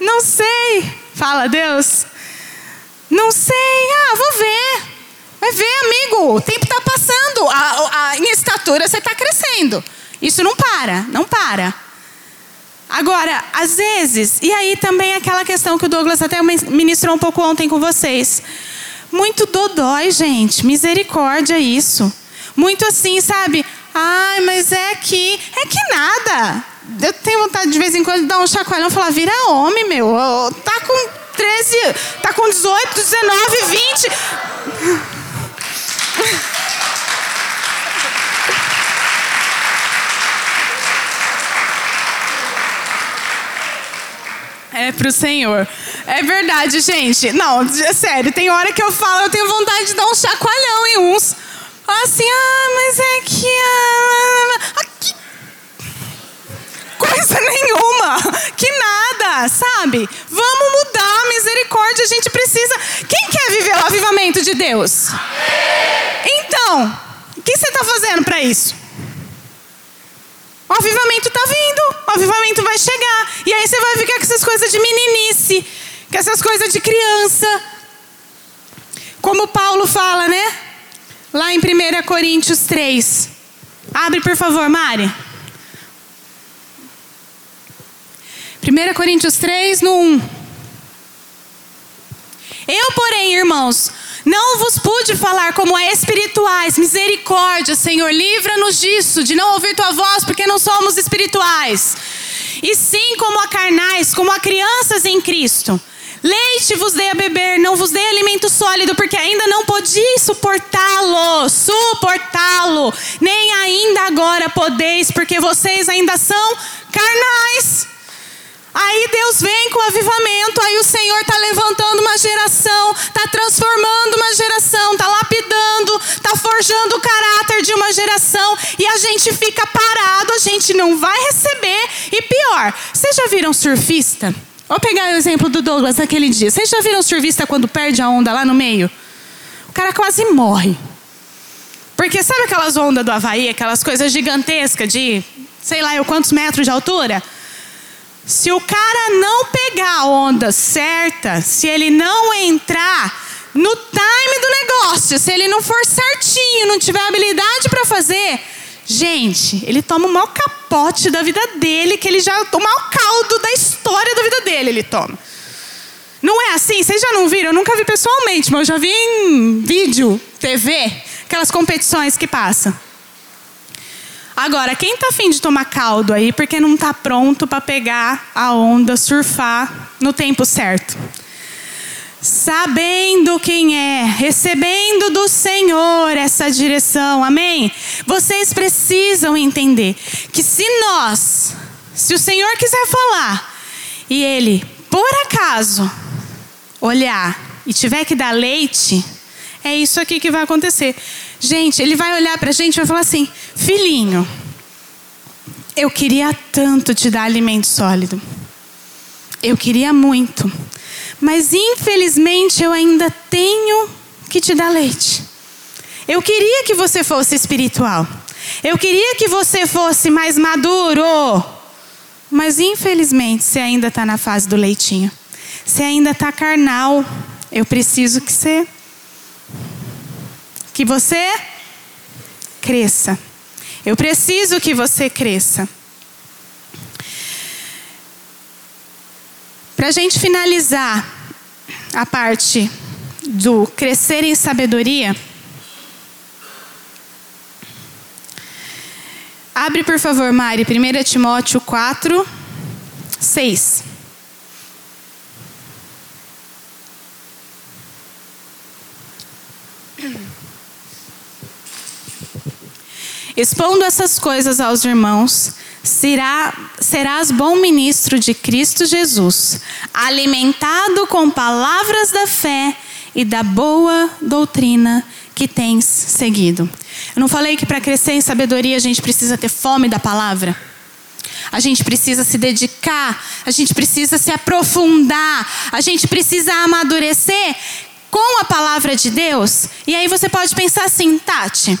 Não sei. Fala, Deus. Não sei. Ah, vou ver. Vai ver, amigo. O tempo está passando. A, a, em estatura você está crescendo. Isso não para, não para. Agora, às vezes, e aí também aquela questão que o Douglas até ministrou um pouco ontem com vocês. Muito dodói, gente. Misericórdia isso. Muito assim, sabe? Ai, mas é que. É que nada eu tenho vontade de vez em quando de dar um chacoalhão e falar: vira homem, meu. Tá com 13, tá com 18, 19, 20. É pro Senhor. É verdade, gente. Não, é sério, tem hora que eu falo, eu tenho vontade de dar um chacoalhão em uns. Assim, ah, mas é que. Ah, coisa nenhuma. Que nada, sabe? Vamos mudar, misericórdia, a gente precisa. Quem quer viver o avivamento de Deus? Então, o que você está fazendo para isso? O avivamento está vindo, o avivamento vai chegar. E aí você vai ficar com essas coisas de meninice, com essas coisas de criança. Como Paulo fala, né? Lá em 1 Coríntios 3. Abre, por favor, Mari. 1 Coríntios 3, no 1. Eu, porém, irmãos, Não vos pude falar como a espirituais. Misericórdia, Senhor, livra-nos disso, de não ouvir tua voz, porque não somos espirituais. E sim como a carnais, como a crianças em Cristo. Leite vos dei a beber, não vos dei alimento sólido, porque ainda não podeis suportá-lo, suportá-lo, nem ainda agora podeis, porque vocês ainda são carnais. Aí Deus vem com avivamento, aí o Senhor está levantando uma geração, está transformando uma geração, está lapidando, está forjando o caráter de uma geração, e a gente fica parado, a gente não vai receber. E pior, vocês já viram surfista? Vou pegar o exemplo do Douglas naquele dia. Vocês já viram surfista quando perde a onda lá no meio? O cara quase morre. Porque sabe aquelas ondas do Havaí, aquelas coisas gigantescas de sei lá eu quantos metros de altura? Se o cara não pegar a onda certa, se ele não entrar no time do negócio, se ele não for certinho, não tiver habilidade para fazer, gente, ele toma o maior capote da vida dele, que ele já o maior caldo da história da vida dele, ele toma. Não é assim? Vocês já não viram? Eu nunca vi pessoalmente, mas eu já vi em vídeo, TV, aquelas competições que passam. Agora, quem está afim de tomar caldo aí porque não está pronto para pegar a onda, surfar no tempo certo? Sabendo quem é, recebendo do Senhor essa direção, amém? Vocês precisam entender que se nós, se o Senhor quiser falar e Ele, por acaso, olhar e tiver que dar leite, é isso aqui que vai acontecer. Gente, ele vai olhar para a gente e vai falar assim: Filhinho, eu queria tanto te dar alimento sólido. Eu queria muito. Mas infelizmente eu ainda tenho que te dar leite. Eu queria que você fosse espiritual. Eu queria que você fosse mais maduro. Mas infelizmente você ainda está na fase do leitinho. Você ainda está carnal. Eu preciso que você que você cresça. Eu preciso que você cresça. Para a gente finalizar a parte do crescer em sabedoria, abre por favor, Mari, 1 Timóteo 4, 6. Expondo essas coisas aos irmãos, será, serás bom ministro de Cristo Jesus, alimentado com palavras da fé e da boa doutrina que tens seguido. Eu não falei que para crescer em sabedoria a gente precisa ter fome da palavra? A gente precisa se dedicar, a gente precisa se aprofundar, a gente precisa amadurecer com a palavra de Deus. E aí você pode pensar assim, Tati.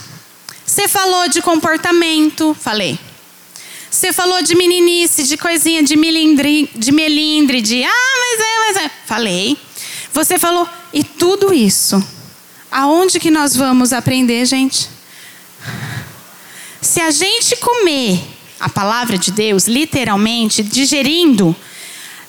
Você falou de comportamento, falei. Você falou de meninice, de coisinha, de melindre, de melindre, de ah, mas é, mas é. Falei. Você falou, e tudo isso, aonde que nós vamos aprender, gente? Se a gente comer a palavra de Deus, literalmente, digerindo,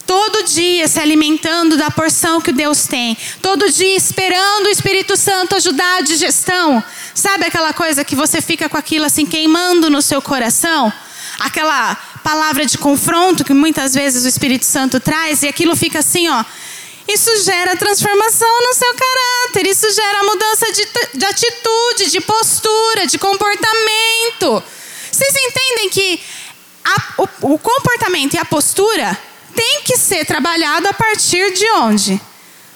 todo dia se alimentando da porção que Deus tem, todo dia esperando o Espírito Santo ajudar a digestão, Sabe aquela coisa que você fica com aquilo assim queimando no seu coração? Aquela palavra de confronto que muitas vezes o Espírito Santo traz e aquilo fica assim, ó. Isso gera transformação no seu caráter, isso gera mudança de, de atitude, de postura, de comportamento. Vocês entendem que a, o, o comportamento e a postura tem que ser trabalhado a partir de onde?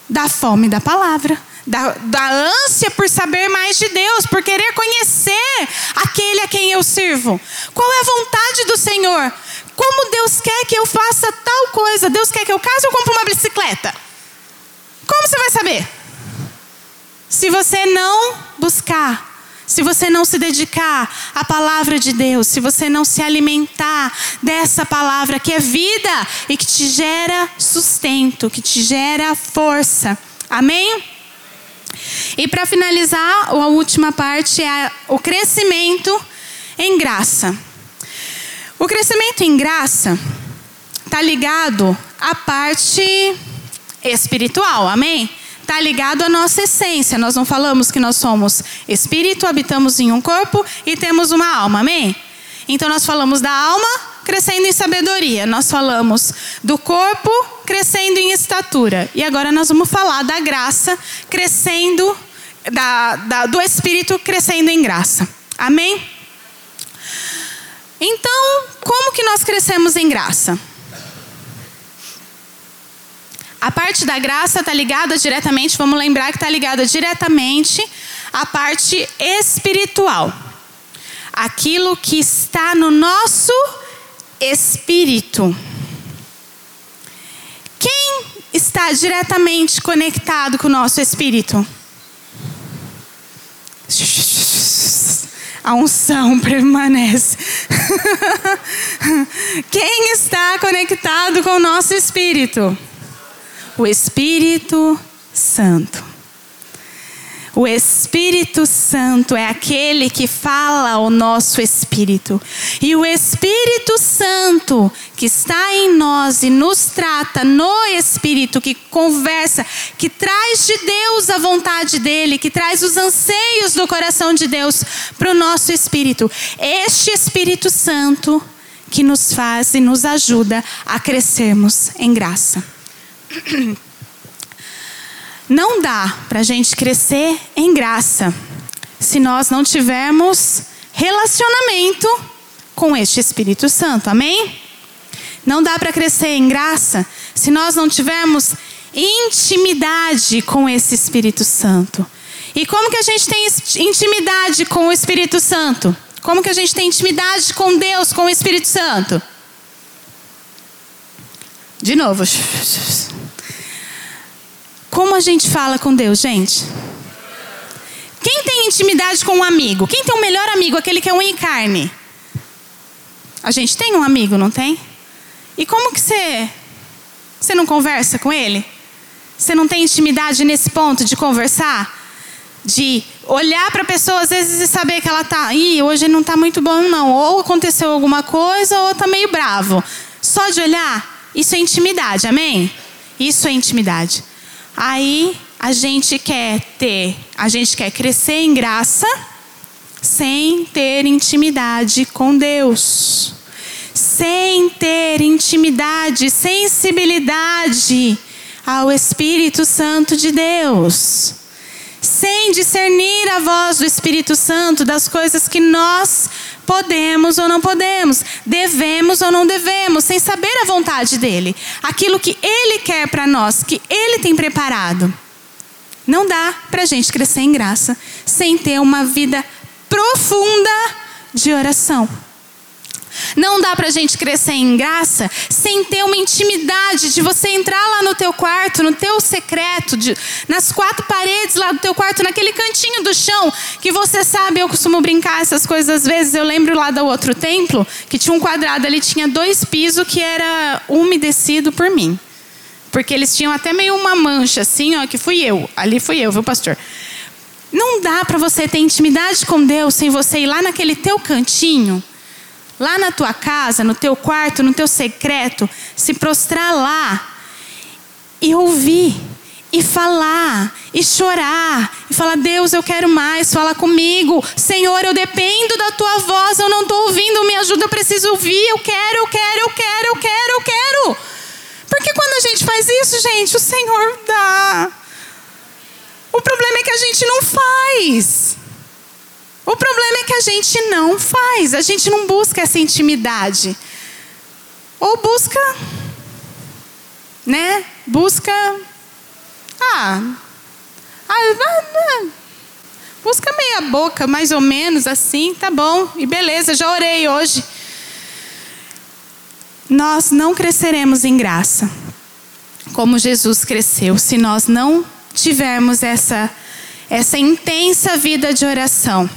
Da fome da palavra da, da ânsia por saber mais de Deus, por querer conhecer aquele a quem eu sirvo. Qual é a vontade do Senhor? Como Deus quer que eu faça tal coisa? Deus quer que eu case ou compre uma bicicleta? Como você vai saber? Se você não buscar, se você não se dedicar à palavra de Deus, se você não se alimentar dessa palavra que é vida e que te gera sustento, que te gera força. Amém? E para finalizar, a última parte é o crescimento em graça. O crescimento em graça está ligado à parte espiritual, amém? Está ligado à nossa essência. Nós não falamos que nós somos espírito, habitamos em um corpo e temos uma alma, amém? Então nós falamos da alma crescendo em sabedoria, nós falamos do corpo crescendo em estatura. E agora nós vamos falar da graça crescendo, da, da, do espírito crescendo em graça. Amém? Então, como que nós crescemos em graça? A parte da graça está ligada diretamente, vamos lembrar que está ligada diretamente à parte espiritual. Aquilo que está no nosso espírito. Quem está diretamente conectado com o nosso espírito? A unção permanece. Quem está conectado com o nosso espírito? O Espírito Santo. O Espírito Santo é aquele que fala ao nosso espírito. E o Espírito Santo que está em nós e nos trata no espírito, que conversa, que traz de Deus a vontade dele, que traz os anseios do coração de Deus para o nosso espírito. Este Espírito Santo que nos faz e nos ajuda a crescermos em graça. Não dá para a gente crescer em graça se nós não tivermos relacionamento com este Espírito Santo, amém? Não dá para crescer em graça se nós não tivermos intimidade com esse Espírito Santo. E como que a gente tem intimidade com o Espírito Santo? Como que a gente tem intimidade com Deus, com o Espírito Santo? De novo. Como a gente fala com Deus, gente? Quem tem intimidade com um amigo? Quem tem um melhor amigo? Aquele que é unha e carne. A gente tem um amigo, não tem? E como que você. Você não conversa com ele? Você não tem intimidade nesse ponto de conversar? De olhar para a pessoa às vezes e saber que ela está. Ih, hoje não está muito bom, não. Ou aconteceu alguma coisa, ou está meio bravo. Só de olhar, isso é intimidade, amém? Isso é intimidade. Aí a gente quer ter, a gente quer crescer em graça sem ter intimidade com Deus. Sem ter intimidade, sensibilidade ao Espírito Santo de Deus. Sem discernir a voz do Espírito Santo das coisas que nós podemos ou não podemos, devemos ou não devemos, sem saber a vontade dele, aquilo que ele quer para nós, que ele tem preparado. Não dá para a gente crescer em graça sem ter uma vida profunda de oração. Não dá para a gente crescer em graça sem ter uma intimidade de você entrar lá no teu quarto, no teu secreto, de, nas quatro paredes lá do teu quarto, naquele cantinho do chão que você sabe, eu costumo brincar essas coisas às vezes. Eu lembro lá do outro templo que tinha um quadrado ali, tinha dois pisos que era umedecido por mim. Porque eles tinham até meio uma mancha assim, ó, que fui eu. Ali fui eu, viu, pastor? Não dá para você ter intimidade com Deus sem você ir lá naquele teu cantinho lá na tua casa, no teu quarto, no teu secreto, se prostrar lá e ouvir, e falar, e chorar, e falar: Deus, eu quero mais, fala comigo. Senhor, eu dependo da tua voz, eu não estou ouvindo, me ajuda, eu preciso ouvir, eu quero, eu quero, eu quero, eu quero, eu quero. Porque quando a gente faz isso, gente, o Senhor dá. O problema é que a gente não faz. O problema é que a gente não faz, a gente não busca essa intimidade. Ou busca, né? Busca. Ah, ah, busca meia boca, mais ou menos assim, tá bom, e beleza, já orei hoje. Nós não cresceremos em graça, como Jesus cresceu, se nós não tivermos essa, essa intensa vida de oração.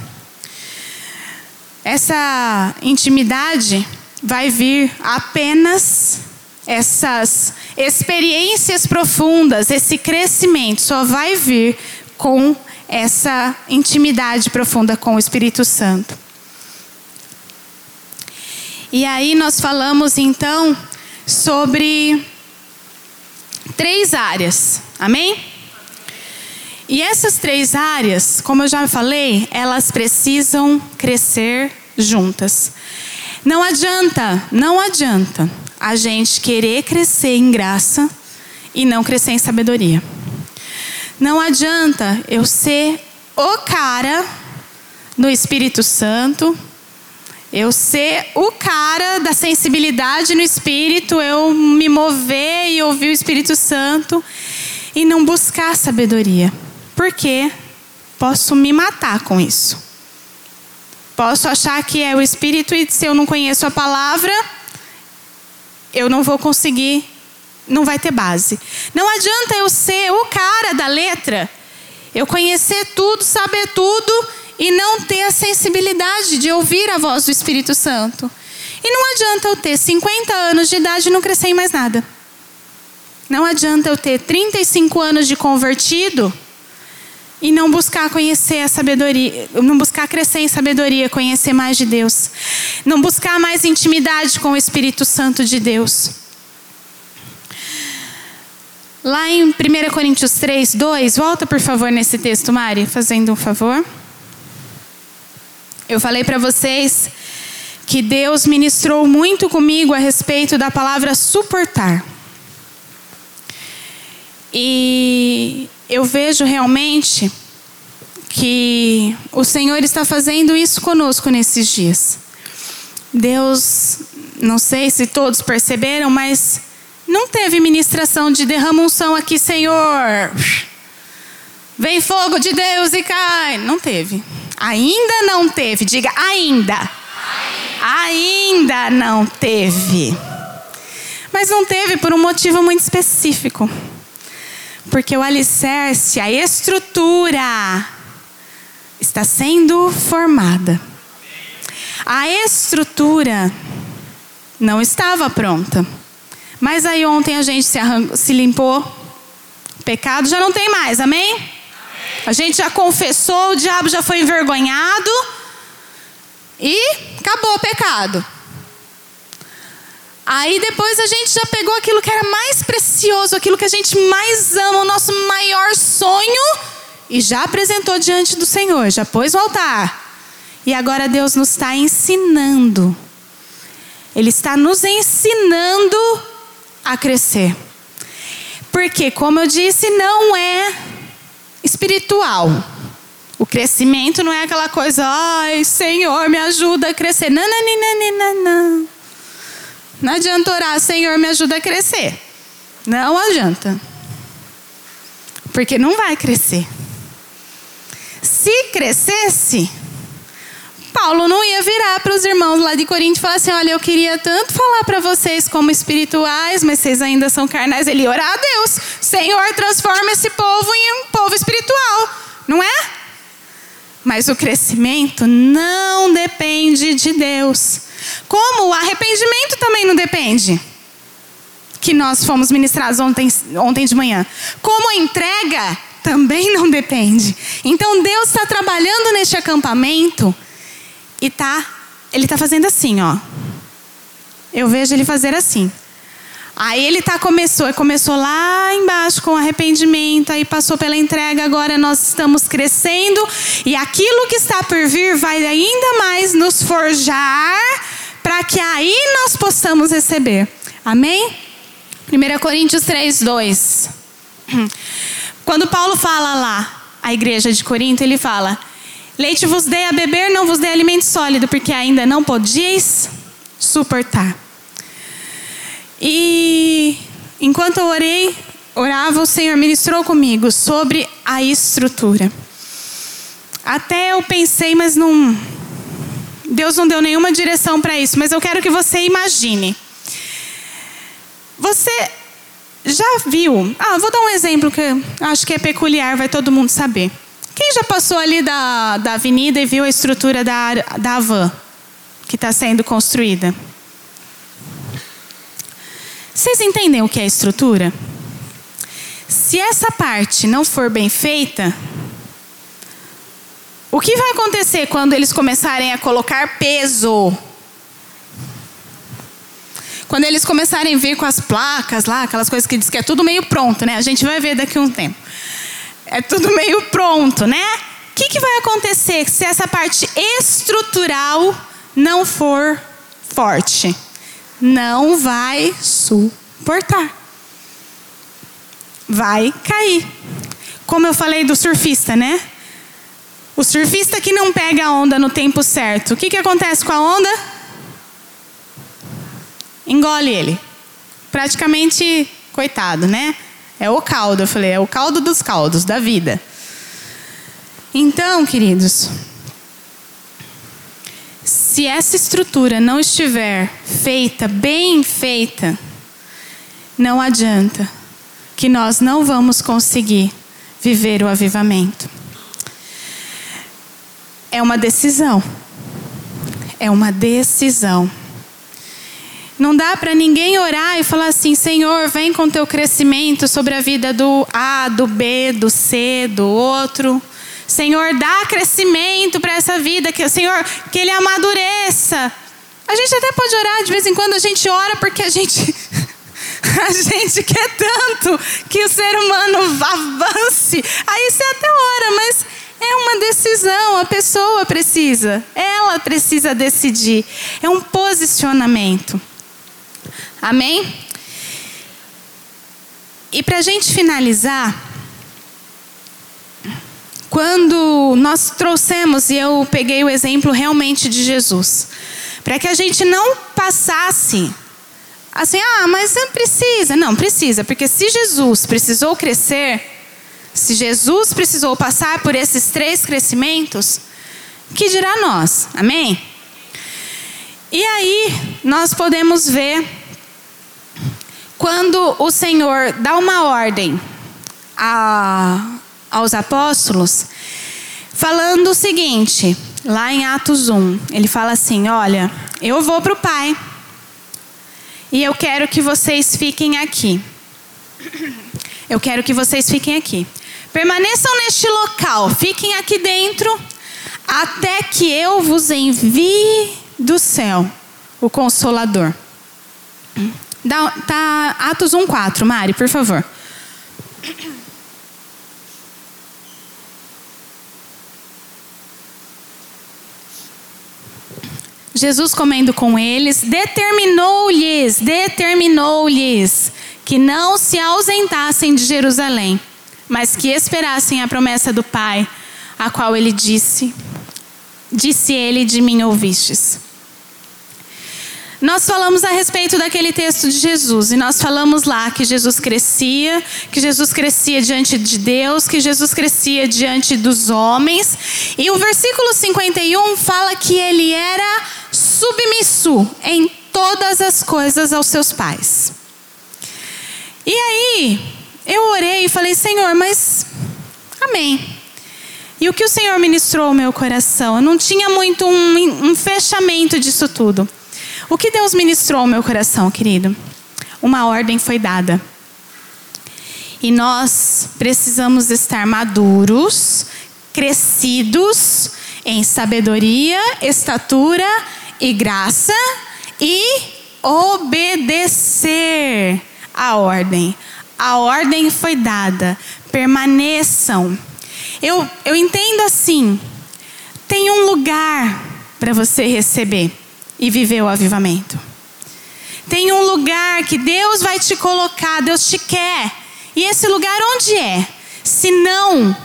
Essa intimidade vai vir apenas essas experiências profundas, esse crescimento só vai vir com essa intimidade profunda com o Espírito Santo. E aí nós falamos então sobre três áreas. Amém? E essas três áreas, como eu já falei, elas precisam crescer juntas. Não adianta, não adianta a gente querer crescer em graça e não crescer em sabedoria. Não adianta eu ser o cara no Espírito Santo, eu ser o cara da sensibilidade no Espírito, eu me mover e ouvir o Espírito Santo e não buscar sabedoria. Porque posso me matar com isso. Posso achar que é o Espírito e se eu não conheço a palavra, eu não vou conseguir, não vai ter base. Não adianta eu ser o cara da letra, eu conhecer tudo, saber tudo e não ter a sensibilidade de ouvir a voz do Espírito Santo. E não adianta eu ter 50 anos de idade e não crescer em mais nada. Não adianta eu ter 35 anos de convertido e não buscar conhecer a sabedoria, não buscar crescer em sabedoria, conhecer mais de Deus, não buscar mais intimidade com o Espírito Santo de Deus. Lá em 1 Coríntios 3, 2, volta por favor nesse texto, Mari, fazendo um favor. Eu falei para vocês que Deus ministrou muito comigo a respeito da palavra suportar. E eu vejo realmente que o Senhor está fazendo isso conosco nesses dias. Deus, não sei se todos perceberam, mas não teve ministração de derrama unção aqui, Senhor. Vem fogo de Deus e cai. Não teve. Ainda não teve. Diga ainda. Ainda, ainda não teve. Mas não teve por um motivo muito específico. Porque o alicerce, a estrutura, está sendo formada. A estrutura não estava pronta. Mas aí ontem a gente se, se limpou. O pecado já não tem mais, amém? amém? A gente já confessou, o diabo já foi envergonhado. E acabou o pecado. Aí depois a gente já pegou aquilo que era mais precioso, aquilo que a gente mais ama, o nosso maior sonho, e já apresentou diante do Senhor, já pôs o altar. E agora Deus nos está ensinando. Ele está nos ensinando a crescer. Porque, como eu disse, não é espiritual. O crescimento não é aquela coisa, ai, Senhor, me ajuda a crescer. Não, não, não, não, não, não. Não adianta orar, Senhor, me ajuda a crescer. Não adianta. Porque não vai crescer. Se crescesse, Paulo não ia virar para os irmãos lá de Corinto e falar assim: Olha, eu queria tanto falar para vocês como espirituais, mas vocês ainda são carnais. Ele ia orar a Deus: Senhor, transforma esse povo em um povo espiritual. Não é? Mas o crescimento não depende de Deus. Como o arrependimento depende. Que nós fomos ministrados ontem, ontem de manhã. Como a entrega também não depende. Então Deus está trabalhando neste acampamento e tá, Ele está fazendo assim, ó. Eu vejo Ele fazer assim. Aí ele tá começou, começou lá embaixo com arrependimento, aí passou pela entrega, agora nós estamos crescendo e aquilo que está por vir vai ainda mais nos forjar para que aí nós possamos receber. Amém? 1 Coríntios 3, 2. Quando Paulo fala lá, a igreja de Corinto, ele fala: Leite vos dei a beber, não vos dei alimento sólido, porque ainda não podíeis suportar. E enquanto eu orei, orava, o Senhor ministrou comigo sobre a estrutura. Até eu pensei, mas não Deus não deu nenhuma direção para isso, mas eu quero que você imagine. Você já viu? Ah, vou dar um exemplo que acho que é peculiar, vai todo mundo saber. Quem já passou ali da, da avenida e viu a estrutura da, da van que está sendo construída? Vocês entendem o que é estrutura? Se essa parte não for bem feita, o que vai acontecer quando eles começarem a colocar peso? Quando eles começarem a vir com as placas lá, aquelas coisas que diz que é tudo meio pronto, né? A gente vai ver daqui a um tempo. é tudo meio pronto, né? O que, que vai acontecer se essa parte estrutural não for forte? Não vai suportar. Vai cair. Como eu falei do surfista, né? O surfista que não pega a onda no tempo certo, o que, que acontece com a onda? Engole ele. Praticamente, coitado, né? É o caldo, eu falei, é o caldo dos caldos da vida. Então, queridos, se essa estrutura não estiver feita, bem feita, não adianta que nós não vamos conseguir viver o avivamento. É uma decisão. É uma decisão. Não dá para ninguém orar e falar assim: Senhor, vem com teu crescimento sobre a vida do A, do B, do C, do outro. Senhor, dá crescimento para essa vida, que Senhor, que ele amadureça. A gente até pode orar de vez em quando, a gente ora porque a gente a gente quer tanto que o ser humano avance. Aí você até ora, mas é uma decisão, a pessoa precisa, ela precisa decidir. É um posicionamento. Amém? E para a gente finalizar, quando nós trouxemos, e eu peguei o exemplo realmente de Jesus, para que a gente não passasse assim, ah, mas não precisa. Não, precisa, porque se Jesus precisou crescer, se Jesus precisou passar por esses três crescimentos, que dirá nós? Amém? E aí, nós podemos ver quando o Senhor dá uma ordem a, aos apóstolos, falando o seguinte, lá em Atos 1, ele fala assim: Olha, eu vou para o Pai, e eu quero que vocês fiquem aqui. Eu quero que vocês fiquem aqui. Permaneçam neste local, fiquem aqui dentro, até que eu vos envie do céu o Consolador. Dá, tá Atos 1,4, Mari, por favor. Jesus comendo com eles, determinou-lhes, determinou-lhes que não se ausentassem de Jerusalém, mas que esperassem a promessa do Pai, a qual ele disse: Disse ele, de mim ouvistes. Nós falamos a respeito daquele texto de Jesus e nós falamos lá que Jesus crescia, que Jesus crescia diante de Deus, que Jesus crescia diante dos homens. E o versículo 51 fala que ele era submisso em todas as coisas aos seus pais. E aí, eu orei e falei: Senhor, mas amém. E o que o Senhor ministrou ao meu coração? Eu não tinha muito um, um fechamento disso tudo. O que Deus ministrou ao meu coração, querido? Uma ordem foi dada. E nós precisamos estar maduros, crescidos em sabedoria, estatura e graça e obedecer a ordem. A ordem foi dada. Permaneçam. Eu, eu entendo assim: tem um lugar para você receber e viver o avivamento. Tem um lugar que Deus vai te colocar, Deus te quer. E esse lugar onde é? Se não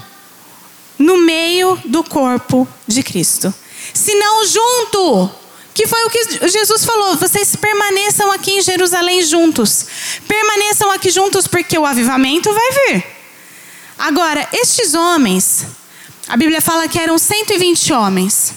no meio do corpo de Cristo. Se não junto. Que foi o que Jesus falou: vocês permaneçam aqui em Jerusalém juntos. Permaneçam aqui juntos porque o avivamento vai vir. Agora, estes homens, a Bíblia fala que eram 120 homens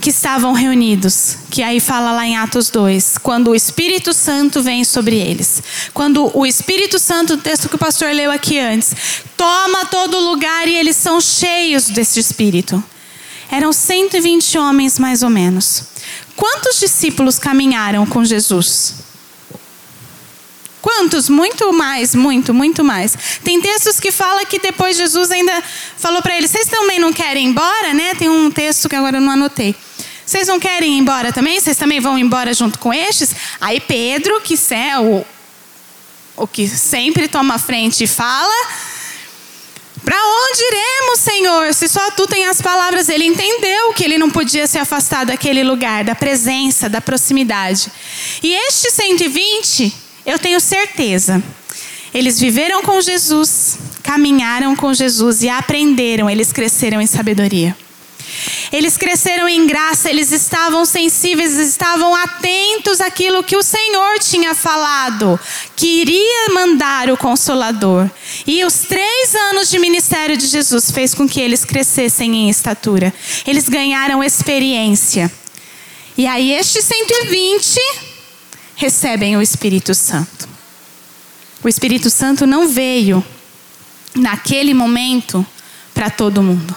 que estavam reunidos, que aí fala lá em Atos 2, quando o Espírito Santo vem sobre eles. Quando o Espírito Santo, o texto que o pastor leu aqui antes, toma todo lugar e eles são cheios desse Espírito. Eram 120 homens mais ou menos. Quantos discípulos caminharam com Jesus? Quantos? Muito mais, muito, muito mais. Tem textos que fala que depois Jesus ainda falou para eles: vocês também não querem ir embora, né? Tem um texto que agora eu não anotei. Vocês não querem ir embora também? Vocês também vão embora junto com estes? Aí Pedro, que é o, o que sempre toma frente e fala, Para onde iremos, Senhor? Se só tu tem as palavras. Ele entendeu que ele não podia se afastar daquele lugar, da presença, da proximidade. E estes 120, eu tenho certeza, eles viveram com Jesus, caminharam com Jesus e aprenderam, eles cresceram em sabedoria. Eles cresceram em graça, eles estavam sensíveis, estavam atentos àquilo que o Senhor tinha falado, que iria mandar o Consolador. E os três anos de ministério de Jesus fez com que eles crescessem em estatura. Eles ganharam experiência. E aí, estes 120 recebem o Espírito Santo. O Espírito Santo não veio naquele momento para todo mundo.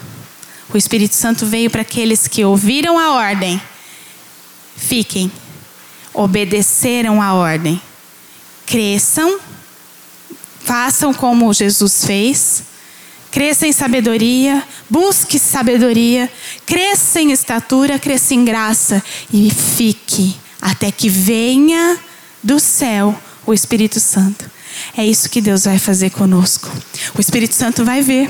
O Espírito Santo veio para aqueles que ouviram a ordem, fiquem, obedeceram a ordem, cresçam, façam como Jesus fez, cresça em sabedoria, busque sabedoria, cresça em estatura, cresça em graça. E fique até que venha do céu o Espírito Santo. É isso que Deus vai fazer conosco. O Espírito Santo vai ver.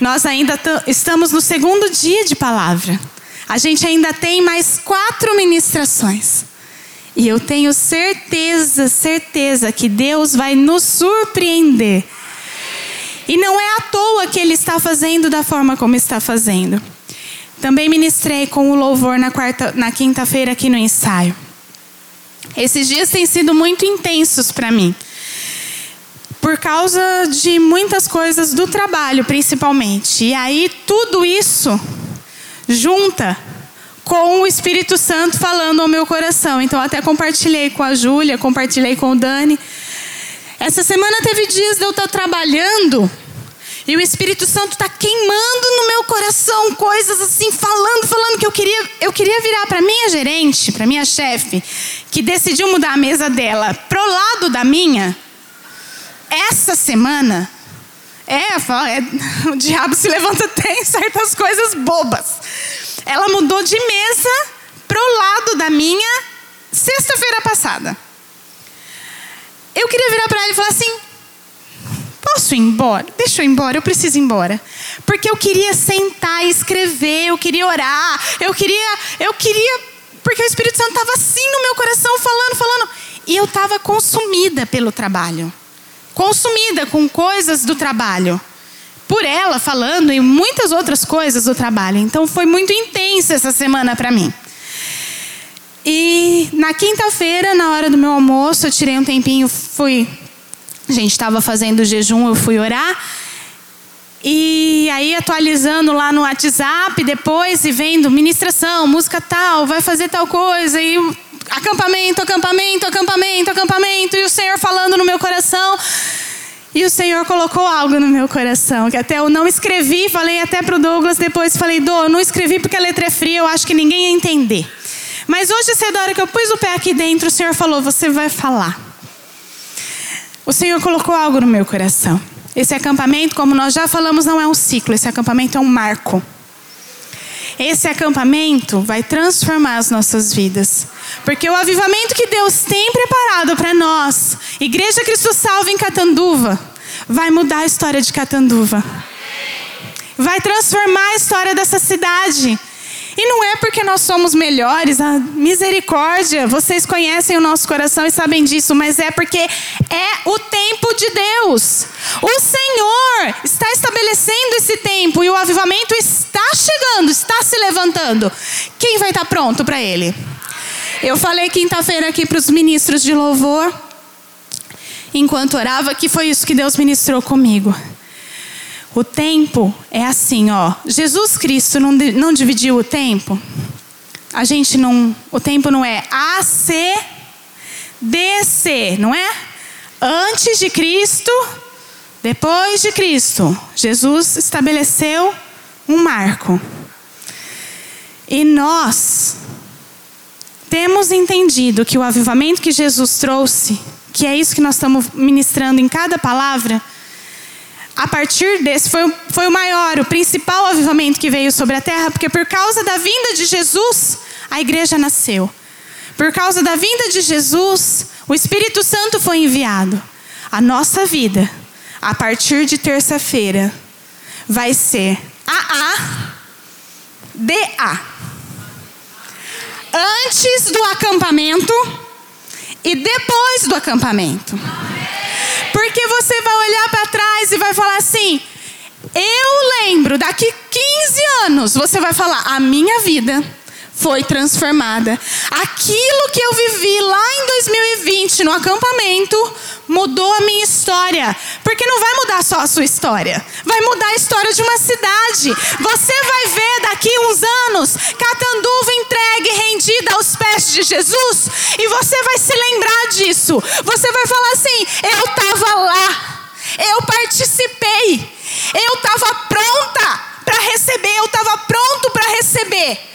Nós ainda estamos no segundo dia de palavra. A gente ainda tem mais quatro ministrações. E eu tenho certeza, certeza que Deus vai nos surpreender. E não é à toa que Ele está fazendo da forma como está fazendo. Também ministrei com o louvor na, quarta, na quinta-feira aqui no ensaio. Esses dias têm sido muito intensos para mim por causa de muitas coisas do trabalho, principalmente. E aí tudo isso junta com o Espírito Santo falando ao meu coração. Então até compartilhei com a Júlia, compartilhei com o Dani. Essa semana teve dias de eu estar trabalhando e o Espírito Santo está queimando no meu coração coisas assim, falando, falando que eu queria, eu queria virar para minha gerente, para minha chefe, que decidiu mudar a mesa dela pro lado da minha essa semana, é, é, o diabo se levanta até em certas coisas bobas. Ela mudou de mesa pro lado da minha sexta-feira passada. Eu queria virar para ela e falar assim: posso ir embora? Deixa eu ir embora, eu preciso ir embora. Porque eu queria sentar e escrever, eu queria orar, eu queria, eu queria, porque o Espírito Santo estava assim no meu coração, falando, falando. E eu estava consumida pelo trabalho consumida com coisas do trabalho. Por ela falando e muitas outras coisas do trabalho. Então foi muito intensa essa semana para mim. E na quinta-feira, na hora do meu almoço, eu tirei um tempinho, fui. A gente estava fazendo jejum, eu fui orar. E aí atualizando lá no WhatsApp depois e vendo ministração, música tal, vai fazer tal coisa e acampamento, acampamento, acampamento, acampamento, e o Senhor falando no meu coração. E o Senhor colocou algo no meu coração, que até eu não escrevi, falei até para o Douglas depois, falei, Dô, eu não escrevi porque a letra é fria, eu acho que ninguém ia entender. Mas hoje, cedo, a hora que eu pus o pé aqui dentro, o Senhor falou, você vai falar. O Senhor colocou algo no meu coração. Esse acampamento, como nós já falamos, não é um ciclo, esse acampamento é um marco. Esse acampamento vai transformar as nossas vidas. Porque o avivamento que Deus tem preparado para nós, Igreja Cristo Salva em Catanduva, vai mudar a história de Catanduva. Vai transformar a história dessa cidade. E não é porque nós somos melhores, a misericórdia, vocês conhecem o nosso coração e sabem disso, mas é porque é o tempo de Deus. O Senhor está estabelecendo esse tempo e o avivamento está chegando, está se levantando. Quem vai estar pronto para ele? Eu falei quinta-feira aqui para os ministros de louvor, enquanto orava, que foi isso que Deus ministrou comigo. O tempo é assim, ó. Jesus Cristo não, não dividiu o tempo. A gente não. O tempo não é A, C, D, C, não é? Antes de Cristo, depois de Cristo. Jesus estabeleceu um marco. E nós temos entendido que o avivamento que Jesus trouxe, que é isso que nós estamos ministrando em cada palavra, a partir desse, foi, foi o maior, o principal avivamento que veio sobre a terra, porque por causa da vinda de Jesus, a igreja nasceu. Por causa da vinda de Jesus, o Espírito Santo foi enviado. A nossa vida, a partir de terça-feira, vai ser AA, DA. Antes do acampamento e depois do acampamento. Porque você vai olhar para trás e vai falar assim: eu lembro, daqui 15 anos, você vai falar, a minha vida foi transformada. Aquilo que eu vivi lá em 2020 no acampamento mudou a minha história. Porque não vai mudar só a sua história, vai mudar a história de uma cidade. Você vai ver daqui uns anos Catanduva entregue, rendida aos pés de Jesus, e você vai se lembrar disso. Você vai falar assim: eu estava lá, eu participei, eu estava pronta para receber, eu estava pronto para receber.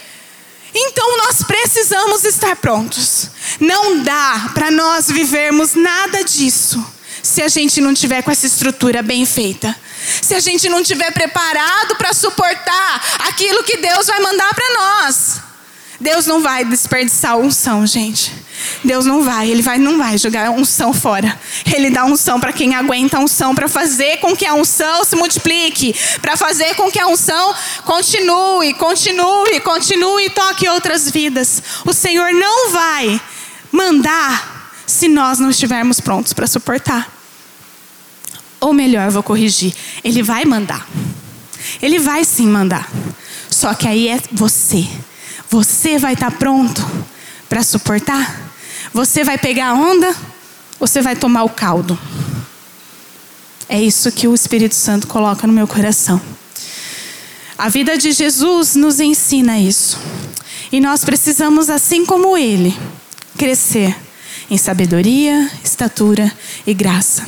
Então nós precisamos estar prontos. Não dá para nós vivermos nada disso se a gente não tiver com essa estrutura bem feita. Se a gente não tiver preparado para suportar aquilo que Deus vai mandar para nós. Deus não vai desperdiçar unção, gente. Deus não vai, ele vai, não vai jogar unção fora. Ele dá unção para quem aguenta a unção, para fazer com que a unção se multiplique, para fazer com que a unção continue, continue, continue e toque outras vidas. O Senhor não vai mandar se nós não estivermos prontos para suportar. Ou melhor, vou corrigir, ele vai mandar. Ele vai sim mandar. Só que aí é você você vai estar tá pronto para suportar? Você vai pegar a onda você vai tomar o caldo? É isso que o Espírito Santo coloca no meu coração. A vida de Jesus nos ensina isso. E nós precisamos, assim como ele, crescer em sabedoria, estatura e graça.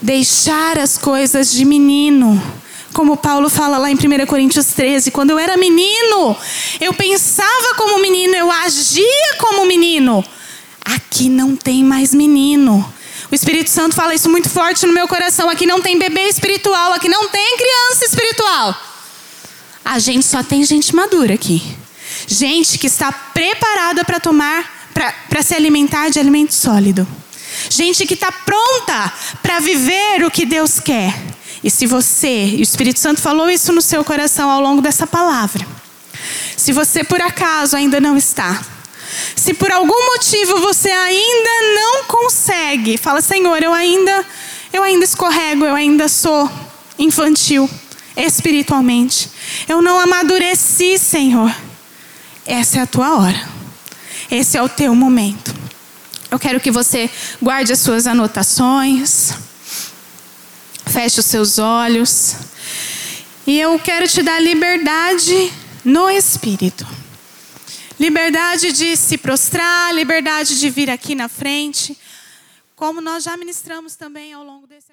Deixar as coisas de menino como Paulo fala lá em 1 Coríntios 13, quando eu era menino, eu pensava como menino, eu agia como menino. Aqui não tem mais menino. O Espírito Santo fala isso muito forte no meu coração. Aqui não tem bebê espiritual, aqui não tem criança espiritual. A gente só tem gente madura aqui. Gente que está preparada para tomar, para se alimentar de alimento sólido. Gente que está pronta para viver o que Deus quer. E se você, e o Espírito Santo falou isso no seu coração ao longo dessa palavra, se você por acaso ainda não está, se por algum motivo você ainda não consegue, fala, Senhor, eu ainda, eu ainda escorrego, eu ainda sou infantil espiritualmente. Eu não amadureci, Senhor. Essa é a tua hora. Esse é o teu momento. Eu quero que você guarde as suas anotações. Feche os seus olhos. E eu quero te dar liberdade no espírito. Liberdade de se prostrar, liberdade de vir aqui na frente, como nós já ministramos também ao longo desse